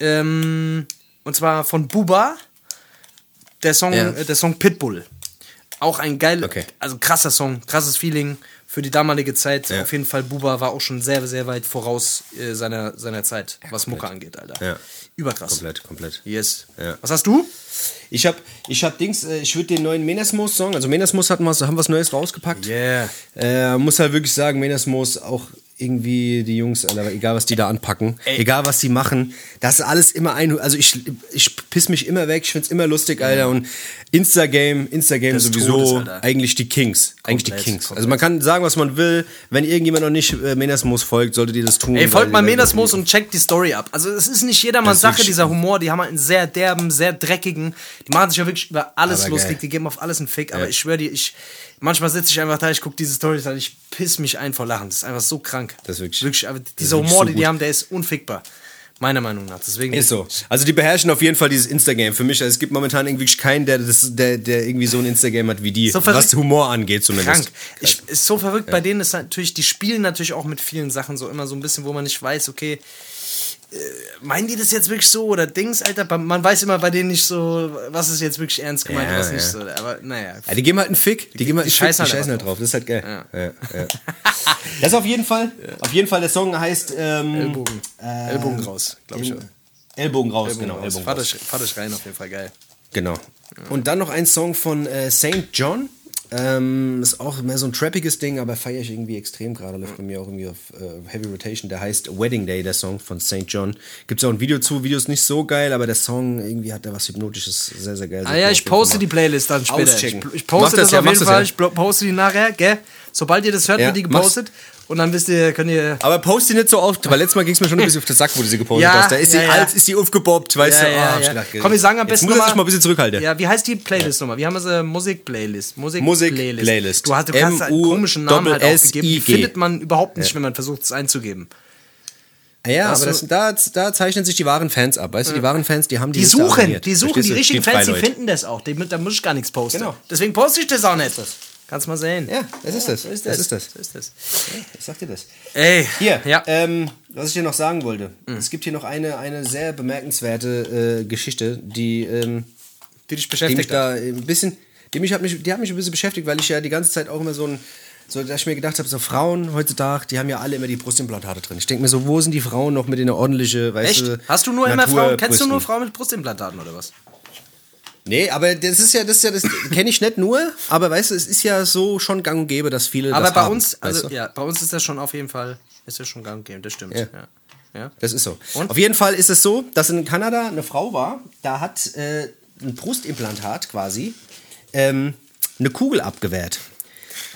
Ähm, und zwar von Buba. Der Song, Ja. äh, der Song Pitbull. Auch ein geiler, Okay. also krasser Song, krasses Feeling für die damalige Zeit. Ja. Auf jeden Fall, Buba war auch schon sehr, sehr weit voraus äh, seiner, seiner Zeit, was Mucke angeht, Alter. Ja. Überkrass. Komplett, komplett. Yes. Ja. Was hast du? Ich hab, ich hab Dings, äh, ich würde den neuen Menasmos-Song, also Menasmos hatten was, haben was Neues rausgepackt. Yeah. Äh, muss halt wirklich sagen, Menasmos auch irgendwie die Jungs, Alter, egal was die da anpacken, egal was die machen, das ist alles immer ein, also ich, ich piss mich immer weg, ich find's immer lustig, Alter, und Instagame, Instagame sowieso Todes, eigentlich die Kings, eigentlich die Komplett, Kings. komplett. Also man kann sagen, was man will, wenn irgendjemand noch nicht äh, Menasmos folgt, solltet ihr das tun. Ey, folgt mal Menasmos und checkt die Story ab. Also es ist nicht jedermanns Sache, dieser Humor. Die haben halt einen sehr derben, sehr dreckigen. Die machen sich ja wirklich über alles Aber lustig. geil. Die geben auf alles einen Fick. Aber ich schwöre dir, ich manchmal sitze ich einfach da, ich gucke diese Stories an, ich piss mich ein vor Lachen. Das ist einfach so krank. Das ist wirklich- wirklich aber dieser Humor, so den die haben, der ist unfickbar. Meiner Meinung nach. Deswegen Ist so. Also die beherrschen auf jeden Fall dieses Instagram. Für mich, also es gibt momentan irgendwie keinen, der, das, der, der irgendwie so ein Instagram hat wie die, So was Humor angeht zumindest. krank. Ich, ist so verrückt bei denen ist natürlich, die spielen natürlich auch mit vielen Sachen so immer so ein bisschen, wo man nicht weiß, okay, meinen die das jetzt wirklich so oder Dings, Alter? Man weiß immer bei denen nicht so, was ist jetzt wirklich ernst gemeint, Ja, was nicht ja. so. Aber naja. Ja, die geben halt einen Fick. Die geben halt einen die Fick, scheißen die halt scheißen halt drauf. Das ist halt geil. Das ist auf jeden Fall, auf jeden Fall, der Song heißt ähm, Ellbogen. Ellbogen raus, glaube ich. schon. Ellbogen raus, Ellbogen genau. raus. Ellbogen Fahr raus. dich rein, auf jeden Fall geil. Genau. Und dann noch ein Song von äh, St. John. Ähm, ist auch mehr so ein trappiges Ding, aber feiere ich irgendwie extrem gerade. Läuft bei mir auch irgendwie auf äh, Heavy Rotation. Der heißt Wedding Day, der Song von St. John. Gibt es auch ein Video zu. Video ist nicht so geil, aber der Song irgendwie hat da was Hypnotisches. Sehr, sehr geil. Ah ja, ich poste die Playlist dann später. auschecken. Ich, ich poste das das, ja, auf mach jeden Fall. ja. Ich poste die nachher, gell? Sobald ihr das hört, Ja, wird die mach's. Und dann wisst ihr, könnt ihr. Aber post die nicht so oft, weil letztes Mal ging es mir schon ein bisschen auf den Sack, wo du sie gepostet Ja, hast. Da ist sie ja, ja. alt, ist die aufgebobbt, weißt Ja, du? ja, Ah, ich ja. Komm, wir sagen am jetzt besten muss er noch sich mal ein bisschen zurückhalten. Ja, wie heißt die Playlist nochmal? Wie haben wir sie? Musik-Playlist. Musik Musik-Playlist. Musik-Playlist. Du, hast, du kannst M-U- komischen Namen halt aufgegeben. Die findet man überhaupt nicht, wenn man versucht, es einzugeben. Ja, Das aber das, da, da zeichnen sich die wahren Fans ab. Weißt du, die wahren Fans, die haben die Die suchen, die suchen, die richtigen Fans, die finden das auch. Die, da muss ich gar nichts posten. Genau. Deswegen poste ich das auch nicht. Kannst mal sehen. Ja, das ist das. So ist das das. ist das. So ist das. Ich sag dir das. Ey, Hier, ja. ähm, was ich dir noch sagen wollte. Mhm. Es gibt hier noch eine, eine sehr bemerkenswerte äh, Geschichte, die, ähm, die dich die mich beschäftigt hat. da ein bisschen, die, mich hat mich, die hat mich ein bisschen beschäftigt, weil ich ja die ganze Zeit auch immer so ein, so, dass ich mir gedacht habe, so Frauen heutzutage, die haben ja alle immer die Brustimplantate drin. Ich denke mir so, wo sind die Frauen noch mit in der ordentliche, weißt Echt? du, Hast du nur immer Frauen? Kennst du nur? Frauen mit Brustimplantaten oder was? Nee, aber das ist ja, das ist ja, das kenne ich nicht nur, aber weißt du, es ist ja so schon gang und gäbe, dass viele Aber das bei haben, uns, also weißt du? ja, bei uns ist das schon auf jeden Fall, ist das schon gang und gäbe, das stimmt. Ja. Ja. Ja. Das ist so. Und? Auf jeden Fall ist es so, dass in Kanada eine Frau war, da hat äh, ein Brustimplantat quasi ähm, eine Kugel abgewehrt.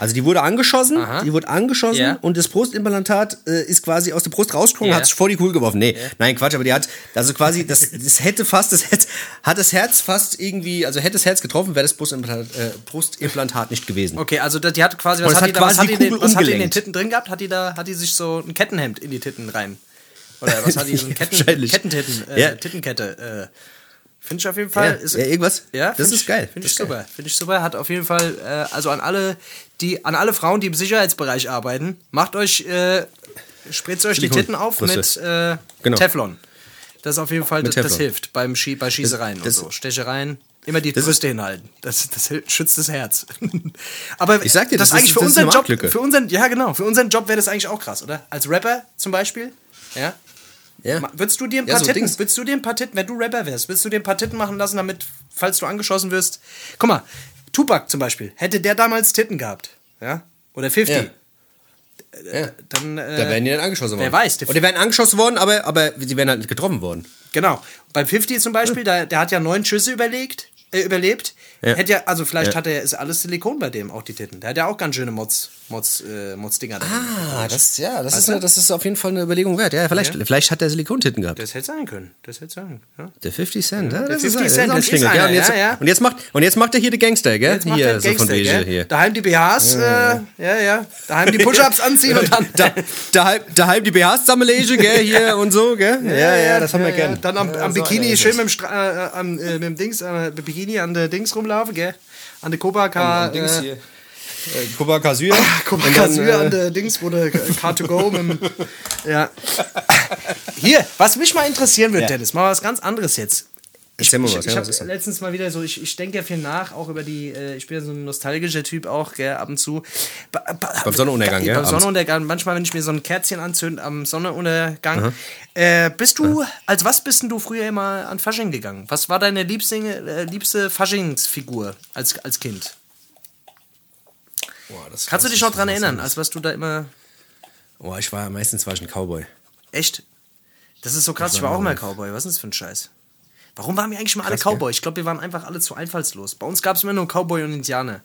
Also die wurde angeschossen, Aha. die wurde angeschossen Ja. und das Brustimplantat äh, ist quasi aus der Brust rausgekommen und Ja. hat sich vor die Kugel geworfen. Nee, nein, Quatsch, aber die hat, also quasi, das, das hätte fast, das hätte, hat das Herz fast irgendwie, also hätte das Herz getroffen, wäre das Brustimplantat, äh, Brustimplantat nicht gewesen. Okay, also die hat quasi, was hat, hat die da, was quasi hat die die, in den- Kugel was hat die in den umgelenkt. Titten drin gehabt? Hat die da, hat die sich so ein Kettenhemd in die Titten rein? Oder was hat die, so ein Ketten. Kettentitten, äh, Ja. Tittenkette, äh, Finde ich auf jeden Fall. Ja, ja, irgendwas? Ja, Das ist ich, geil. Finde ich ist super. Finde ich super. Hat auf jeden Fall, äh, also an alle, die, an alle Frauen, die im Sicherheitsbereich arbeiten, macht euch, äh, spritzt euch die Silikon. Titten auf mit äh, Genau. Teflon. Das auf jeden Fall, das, das hilft beim Schie bei Schießereien das- und so. Stechereien. Immer die das Brüste hinhalten. Das, das schützt das Herz. Aber Ich sag dir, das ist ist- eigentlich für das unseren Job, für unseren, ja genau, für unseren Job wäre das eigentlich auch krass, oder? Als Rapper zum Beispiel, ja. Ja. Würdest du dir ein Ja, paar so Titten, Dings. würdest du dir ein paar Titten, wenn du Rapper wärst, würdest du dir ein paar Titten machen lassen, damit, falls du angeschossen wirst? Guck mal, Tupac zum Beispiel, hätte der damals Titten gehabt, ja, oder 50, Ja. äh, dann, äh, Da wären die dann angeschossen worden. wer weiß, der- Und die wären angeschossen worden, aber, aber sie wären halt nicht getroffen worden. Genau. Beim 50 zum Beispiel, da, der hat ja neun Schüsse überlegt, äh, überlebt. Ja. Hätte ja, also vielleicht Ja. hat er, ist alles Silikon bei dem, auch die Titten. Der hat ja auch ganz schöne Mods, Mods, äh, Mods-Dinger. drin. Ah, das, ja, das, Weißt ist, eine, das ist auf jeden Fall eine Überlegung wert. Ja, vielleicht, vielleicht hat der Silikontitten gehabt. Das hätte sein können. Das hätte sein. Ja. Der 50 Cent, ja, das 50 ist, Cent, das ist einer, ja, und, jetzt, ja, ja. und jetzt macht und jetzt macht er hier den Gangster, gell? Jetzt macht hier der so von Gangster, gell? hier. Daheim die BHs, äh, ja, ja. Daheim die Push-Ups anziehen und dann. Da, daheim, daheim die BHs zusammenlegen, gell, hier und so, gell? Ja, ja, das haben wir gern. Dann am, Bikini schön mit dem, äh, am, äh, mit dem Dings, äh, mit Bikini an der Dings rumlaufen, gell? An der Cobra Am Dings äh, hier. Äh, Kuba Kasür. Guck Und mal, dann, Kasür äh, an der Dings, wo der Car2Go mit dem, Ja. Hier, was mich mal interessieren würde, Ja. Dennis, mal was ganz anderes jetzt. Erzähl mal ich, was, ich ja, habe letztens mal wieder so, ich, ich denke ja viel nach, auch über die, äh, ich bin ja so ein nostalgischer Typ auch, gell, ab und zu. Ba, ba, Beim Sonnenuntergang, gell, Beim. Sonnenuntergang, manchmal, wenn ich mir so ein Kerzchen anzünde am Sonnenuntergang. Äh, bist du, als was bist denn du früher immer an Fasching gegangen? Was war deine liebste, äh, liebste Faschingsfigur als, als Kind? Boah, Kannst du dich ich noch dran erinnern, als was du da immer Boah, ich war, meistens war ich ein Cowboy. Echt? Das ist so krass, ich war auch immer Cowboy. Was ist das für ein Scheiß? Warum waren wir eigentlich mal alle Krass, gell? Cowboy? Ich glaube, wir waren einfach alle zu einfallslos. Bei uns gab es immer nur Cowboy und Indianer.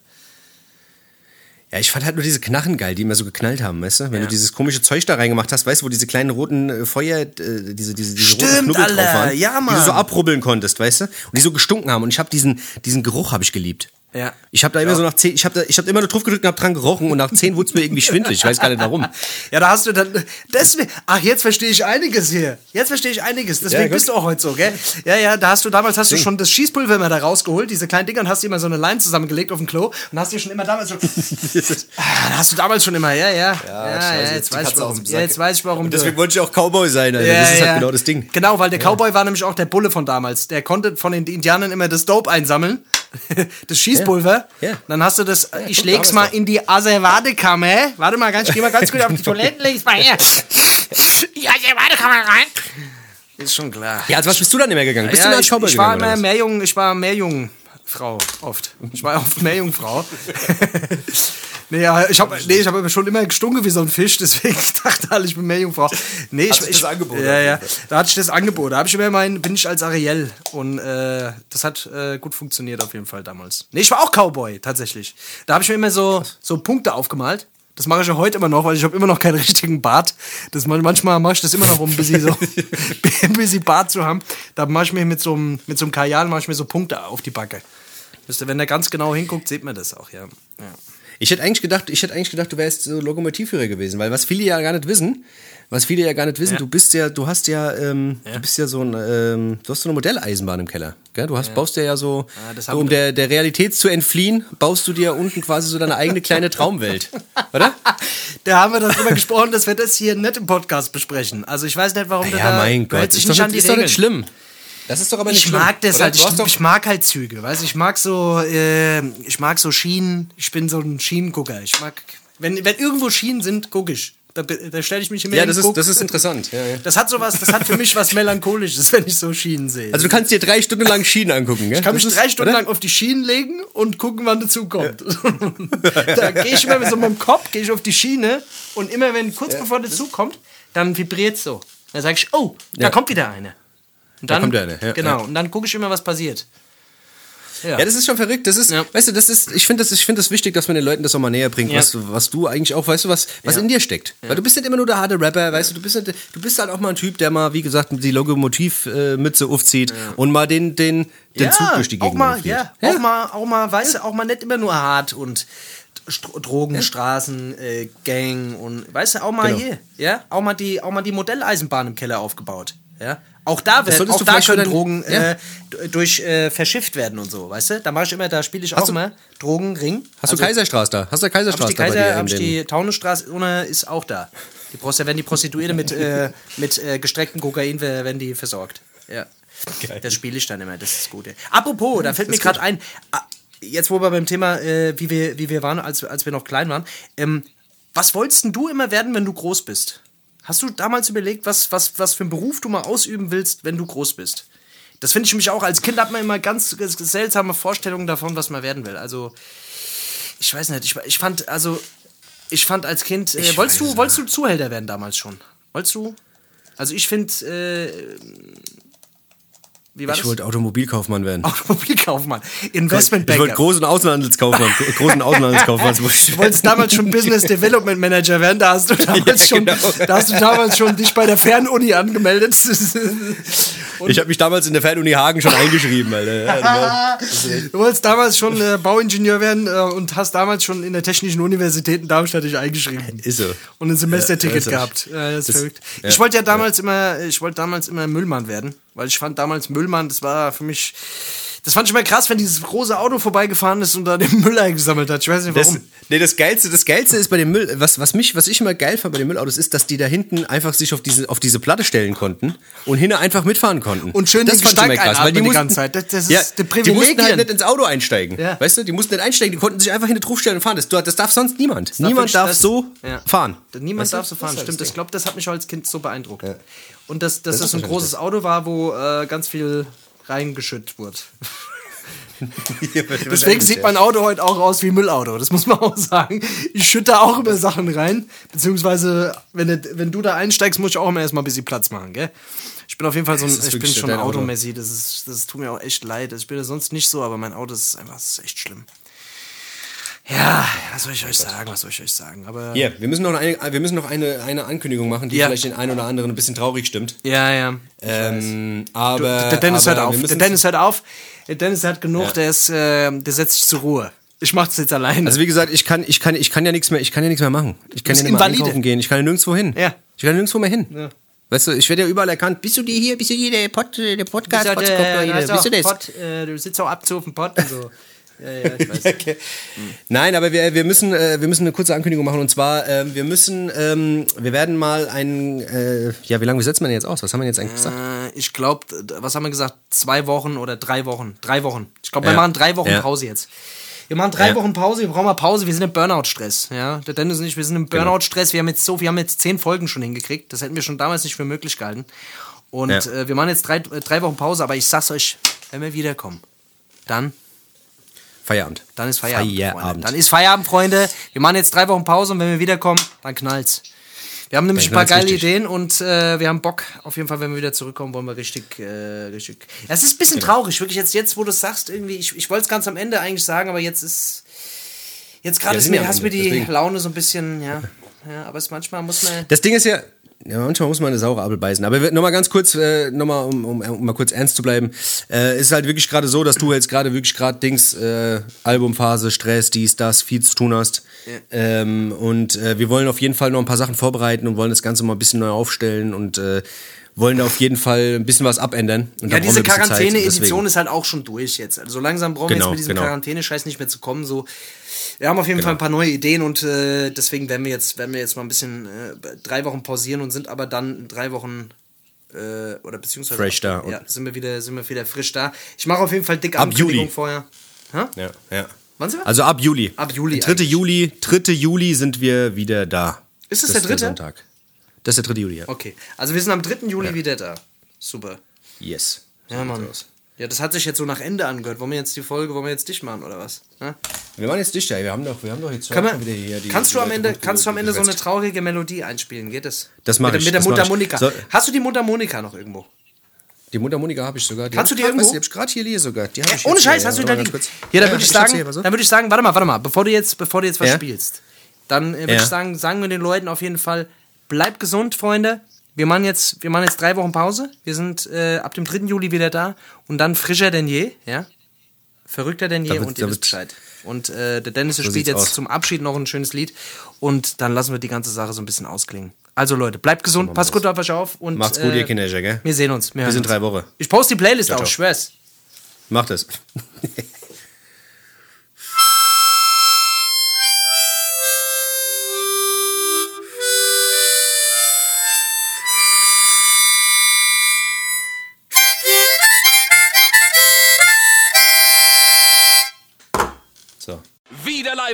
Ja, ich fand halt nur diese Knarren geil, die immer so geknallt haben, weißt du? Wenn Ja. du dieses komische Zeug da reingemacht hast, weißt du, wo diese kleinen roten äh, Feuer, äh, diese, diese, diese Stimmt, roten Knubbel Alter. drauf waren, Ja, die du Mann. so abrubbeln konntest, weißt du? Und die so gestunken haben. Und ich habe diesen, diesen Geruch habe ich geliebt. Ja. Ich habe da immer so nach zehn, ich habe da, ich habe immer nur drauf gedrückt und hab dran gerochen und nach zehn wurde es mir irgendwie schwindelig. Ich weiß gar nicht warum. Ja, da hast du dann. Deswegen, ach, jetzt verstehe ich einiges hier. Jetzt verstehe ich einiges. Deswegen gut. bist du auch heute so, gell? Ja, ja, da hast du damals hast du schon das Schießpulver immer da rausgeholt, diese kleinen Dinger, und hast dir immer so eine Line zusammengelegt auf dem Klo und hast dir schon immer damals so. ah, da hast du damals schon immer, ja, ja. Ja, ja, scheiße, jetzt weiß ich warum. Ja, jetzt weiß ich warum. Und deswegen wollte ich auch Cowboy sein, Alter. Ja, das ist halt ja. genau das Ding. Genau, weil der Cowboy war nämlich auch der Bulle von damals. Der konnte von den Indianern immer das Dope einsammeln. Das Schießpulver. Ja. Ja. Dann hast du das, ich guck, leg's mal in die Asservadekammer. Warte mal, ganz, ich geh mal ganz kurz auf die Toilette, leg's mal her. Ja, ja, komm mal rein. Ist schon klar. Ja, als was bist du dann immer gegangen? Bist du ja, dann als ich, ich war immer was? Meerjung, ich war Meerjungfrau oft. Ich war oft Meerjungfrau. nee, ich habe nee, ich hab schon immer gestunken wie so ein Fisch, deswegen dachte alle, ich bin Meerjungfrau. Nee, ich, ich, das Angebot Ja, ja. Da hatte ich das Angebot. Da habe ich immer mein, bin ich als Ariel und äh, das hat äh, gut funktioniert auf jeden Fall damals. Nee, ich war auch Cowboy tatsächlich. Da habe ich mir immer so so Punkte aufgemalt. Das mache ich ja heute immer noch, weil ich habe immer noch keinen richtigen Bart. Das man- manchmal mache ich das immer noch, um ein bisschen so ein Bart zu haben. Da mache ich mir mit so einem mit so einem Kajal mache ich mir so Punkte auf die Backe. Wenn der ganz genau hinguckt, sieht man das auch, ja. ja. Ich hätte eigentlich gedacht, ich hätte eigentlich gedacht, du wärst so Lokomotivführer gewesen, weil was viele ja gar nicht wissen, was viele ja gar nicht wissen, du bist ja, du hast ja, ähm, du bist ja so ein, ähm, du hast so eine Modelleisenbahn im Keller, gell? Du hast, baust dir ja so, Ja, das so um der, der Realität zu entfliehen, baust du dir unten quasi so deine eigene kleine Traumwelt, oder? Da haben wir darüber gesprochen, dass wir das hier nicht im Podcast besprechen. Also ich weiß nicht, warum du Ja, da mein Gott, dich ist, nicht doch an die ist doch nicht schlimm. Das ist doch aber nicht Ich schlimm. mag das oder? halt. Ich, ich mag halt Züge, weißt du? Ich mag so, äh, ich mag so Schienen. Ich bin so ein Schienengucker. Ich mag, wenn, wenn irgendwo Schienen sind, gucke ich. Da, da stelle ich mich immer ja, hin, das ist, guck. das ist interessant. Ja, ja. Das hat sowas, das hat für mich was Melancholisches, wenn ich so Schienen sehe. Also du kannst dir drei Stunden lang Schienen angucken, gell? ich kann mich Das ist- drei Stunden oder? lang auf die Schienen legen und gucken, wann dazu kommt. da gehe ich immer mit so meinem Kopf, gehe ich auf die Schiene und immer wenn kurz bevor dazu kommt, dann vibriert so. Dann sage ich, oh, da Ja. kommt wieder eine. Und dann, kommt eine, ja, genau, ja. und dann gucke ich immer, was passiert. Ja, das ist schon verrückt. Das ist, Ja. weißt du, das ist, ich finde das, ich finde das wichtig, dass man den Leuten das auch mal näher bringt, Ja. was, du- was du eigentlich auch, weißt du, was, was Ja. in dir steckt. Weil du bist nicht immer nur der harte Rapper, weißt du, du bist, nicht, du bist halt auch mal ein Typ, der mal, wie gesagt, die Lokomotivmütze aufzieht und mal den, den, den Zug durch die auch Gegend mal, fliegt. ja, auch mal, auch mal, weißt du, auch mal nicht immer nur hart und Stro Drogen, Straßen, äh, Gang und weißt du, auch mal Genau. hier, ja, auch mal die, auch mal die Modelleisenbahn im Keller aufgebaut, ja. Auch da, wird, auch da können Drogen ja. äh, durch äh, verschifft werden und so, weißt du? Da mache ich immer, da spiele ich Hast auch du- immer Drogen, Ring. Hast du Kaiserstraße da? Hast du Kaiserstraße Hab da Kaiser, hab ich die Taunusstraße ohne ist auch da. Die Prost, da werden die Prostituierte mit, äh, mit äh, gestrecktem Kokain wer- werden die versorgt. Ja. Das spiele ich dann immer, das ist gut. Ja. Apropos, da fällt mir gerade ein, ah, jetzt wo wir beim Thema, äh, wie, wir, wie wir waren, als, als wir noch klein waren, ähm, was wolltest du immer werden, wenn du groß bist? Hast du damals überlegt, was, was, was für einen Beruf du mal ausüben willst, wenn du groß bist? Das finde ich mich auch. Als Kind hat man immer ganz seltsame Vorstellungen davon, was man werden will. Also, ich weiß nicht, ich, ich fand, also, ich fand als Kind, äh, wolltest du, wolltest du Zuhälter werden damals schon? Wolltest du? Also ich finde, äh, wie war Ich das? wollte Automobilkaufmann werden. Automobilkaufmann, Ich wollte Investmentbanker. großen Außenhandelskaufmann, großen Außenhandelskaufmann. Du wolltest damals schon Business Development Manager werden, da hast du damals schon, genau. da hast du damals schon dich bei der Fernuni angemeldet. Und Ich habe mich damals in der Fernuni Hagen schon eingeschrieben, Alter. Ja, du wolltest damals schon äh, Bauingenieur werden äh, und hast damals schon in der Technischen Universität in Darmstadt dich eingeschrieben. Ist so. Und ein Semesterticket Ja, gehabt. Ja, das ist verrückt. ja, ich wollte ja damals immer, ich wollte damals immer Müllmann werden, weil ich fand damals Müllmann, das war für mich, das fand ich immer krass, wenn dieses große Auto vorbeigefahren ist und da den Müll eingesammelt hat. Ich weiß nicht Das, warum. nee, das Geilste, das Geilste ist bei dem Müll, was, was mich, was ich immer geil fand bei den Müllautos, ist, dass die da hinten einfach sich auf diese, auf diese Platte stellen konnten und hinten einfach mitfahren konnten. Und schön das den fand ich Gestank krass, weil die einatmen die mussten, ganze Zeit. Das- das ist ja, die die mussten halt nicht ins Auto einsteigen. Ja. Weißt du, die mussten nicht einsteigen, die konnten sich einfach hinten draufstellen und fahren. Das, das darf sonst niemand. niemand wirklich- darf das- so ja. fahren. Niemand Weißt du? darf so fahren, Das ist stimmt. das Ich glaube, das hat mich als Kind so beeindruckt. Und dass, Das das, ist so ein großes Auto war, wo äh, ganz viel reingeschüttet wurde. Deswegen sieht mein Auto heute auch aus wie Müllauto. Das muss man auch sagen. Ich schütte auch immer Sachen rein. Beziehungsweise, wenn du, wenn du da einsteigst, muss ich auch immer erstmal ein bisschen Platz machen, gell? Ich bin auf jeden Fall so ein, ich bin schon dein Auto. Automessi. Das, ist, das tut mir auch echt leid. Ich bin ja sonst nicht so, aber mein Auto ist einfach ist echt schlimm. Ja, was soll ich euch sagen? Was soll ich euch sagen? Aber Hier, wir müssen noch eine, wir müssen noch eine, eine Ankündigung machen, die Ja. vielleicht den einen oder anderen ein bisschen traurig stimmt. ja, ja. Ähm, aber, der Dennis aber hört auf. Der Dennis hört auf. Der Dennis hat genug. Ja. Der ist, äh, der setzt sich zur Ruhe. Ich mach's jetzt alleine. Also wie gesagt, ich kann, ich kann, ich kann ja nichts mehr, ich kann ja nichts mehr machen. Ich kann ja nicht mehr einkaufen gehen. Ich kann ja nirgendwo hin. Ja. Ich kann ja nirgendwo mehr hin. Weißt du, ich werde ja überall erkannt. Bist du die hier? Bist du hier der, Pod, der Podcast? Bist du, Podcast- äh, Bist du das? Pott, äh, du sitzt auch ab zu auf dem Pott und so. ja, ja, ich weiß. Okay. Nein, aber wir, wir, müssen, äh, wir müssen eine kurze Ankündigung machen und zwar, ähm, wir müssen, ähm, wir werden mal ein, äh, ja, wie lange wir denn jetzt aus? Was haben wir jetzt eigentlich gesagt? Äh, ich glaube, was haben wir gesagt? Zwei Wochen oder drei Wochen? Drei Wochen. Ich glaube, wir Ja. machen drei Wochen. Pause jetzt. Wir machen drei. Wochen Pause, wir brauchen mal Pause, wir sind im Burnout-Stress. Ja? Der Dennis und ich, wir sind im Genau. Burnout-Stress. Wir haben jetzt so, wir haben jetzt zehn Folgen schon hingekriegt. Das hätten wir schon damals nicht für möglich gehalten. Und äh, wir machen jetzt drei, äh, drei Wochen Pause, aber ich sag's euch, wenn wir wiederkommen, dann Feierabend. Dann ist Feierabend, Feierabend. Freunde. Dann ist Feierabend, Freunde. Wir machen jetzt drei Wochen Pause und wenn wir wiederkommen, dann knallt's. Wir haben nämlich ein paar geile richtig. Ideen und äh, wir haben Bock. Auf jeden Fall, wenn wir wieder zurückkommen, wollen wir richtig, äh, richtig. Es ist ein bisschen traurig, wirklich jetzt, jetzt, wo du es sagst, irgendwie. Ich, ich wollte es ganz am Ende eigentlich sagen, aber jetzt ist. Jetzt gerade Ja, mir, hast mir Ende, die deswegen. Laune so ein bisschen, ja. Ja, aber es manchmal muss man. Das Ding ist ja, ja, manchmal muss man eine saure Apfel beißen. Aber nochmal ganz kurz, äh, nochmal, um, um, um mal kurz ernst zu bleiben, äh, ist halt wirklich gerade so, dass du jetzt gerade wirklich gerade Dings, äh, Albumphase, Stress, dies, das, viel zu tun hast. Ähm, und äh, wir wollen auf jeden Fall noch ein paar Sachen vorbereiten und wollen das Ganze mal ein bisschen neu aufstellen und äh, wollen auf jeden Fall ein bisschen was abändern. Ja, diese wir Quarantäne-Edition ist halt auch schon durch jetzt. Also so langsam brauchen wir Genau, jetzt mit diesem genau. Quarantäne-Scheiß nicht mehr zu kommen. So, wir haben auf jeden Genau. Fall ein paar neue Ideen und äh, deswegen werden wir jetzt, werden wir jetzt mal ein bisschen äh, drei Wochen pausieren und sind aber dann in drei Wochen äh, oder beziehungsweise Fresh da Ja, sind wir wieder, sind wir wieder frisch da. Ich mache auf jeden Fall dick Ab Juli. vorher. Hä? Ja, ja. Wann sind wir? Also ab Juli. Ab Juli 3. eigentlich. Juli, 3. Juli sind wir wieder da. Ist es der dritte? Sonntag. Das ist der 3. Juli, ja. Okay, also wir sind am 3. Juli wieder da. Super. Yes. So Ja, Mann. aus. Ja, das hat sich jetzt so nach Ende angehört. Wollen wir jetzt die Folge, wollen wir jetzt dich machen oder was? Hä? Wir waren jetzt dicht, ja. Wir haben doch, wir haben doch jetzt Kann man, schon wieder hier die. kannst, die du am Ende, kannst du am Ende so eine traurige Melodie einspielen? Geht das? Das mach mit, der- ich, Mit der. Mundharmonika. So- Hast du die Mundharmonika noch irgendwo? Die Mundharmonika habe ich sogar. Die Kannst du die grad- irgendwo? weißt du, Die habe ich gerade hier, hier sogar. Die hab ich Ohne Scheiß, hier, hast du ja. da mal ganz kurz. Hier, dann Ja, würde ich sagen, hier, dann würde ich sagen, warte mal, warte mal, bevor du jetzt, bevor du jetzt was Ja? spielst, dann äh, würde Ja. ich sagen, sagen wir den Leuten auf jeden Fall, bleibt gesund, Freunde. Wir machen jetzt, wir machen jetzt drei Wochen Pause. Wir sind äh, ab dem 3. Juli wieder da und dann frischer denn je, ja. Verrückter denn je Da wird- und ihr wisst Bescheid. Und äh, der Dennis spielt sieht's jetzt aus. zum Abschied noch ein schönes Lied und dann lassen wir die ganze Sache so ein bisschen ausklingen. Also Leute, bleibt gesund, passt gut auf euch auf und Macht's gut, äh, ihr Kinder, gell? Wir sehen uns. Wir Bis in drei Wochen. Ich poste die Playlist Ciao, auch, ciao. schwör's. Macht es.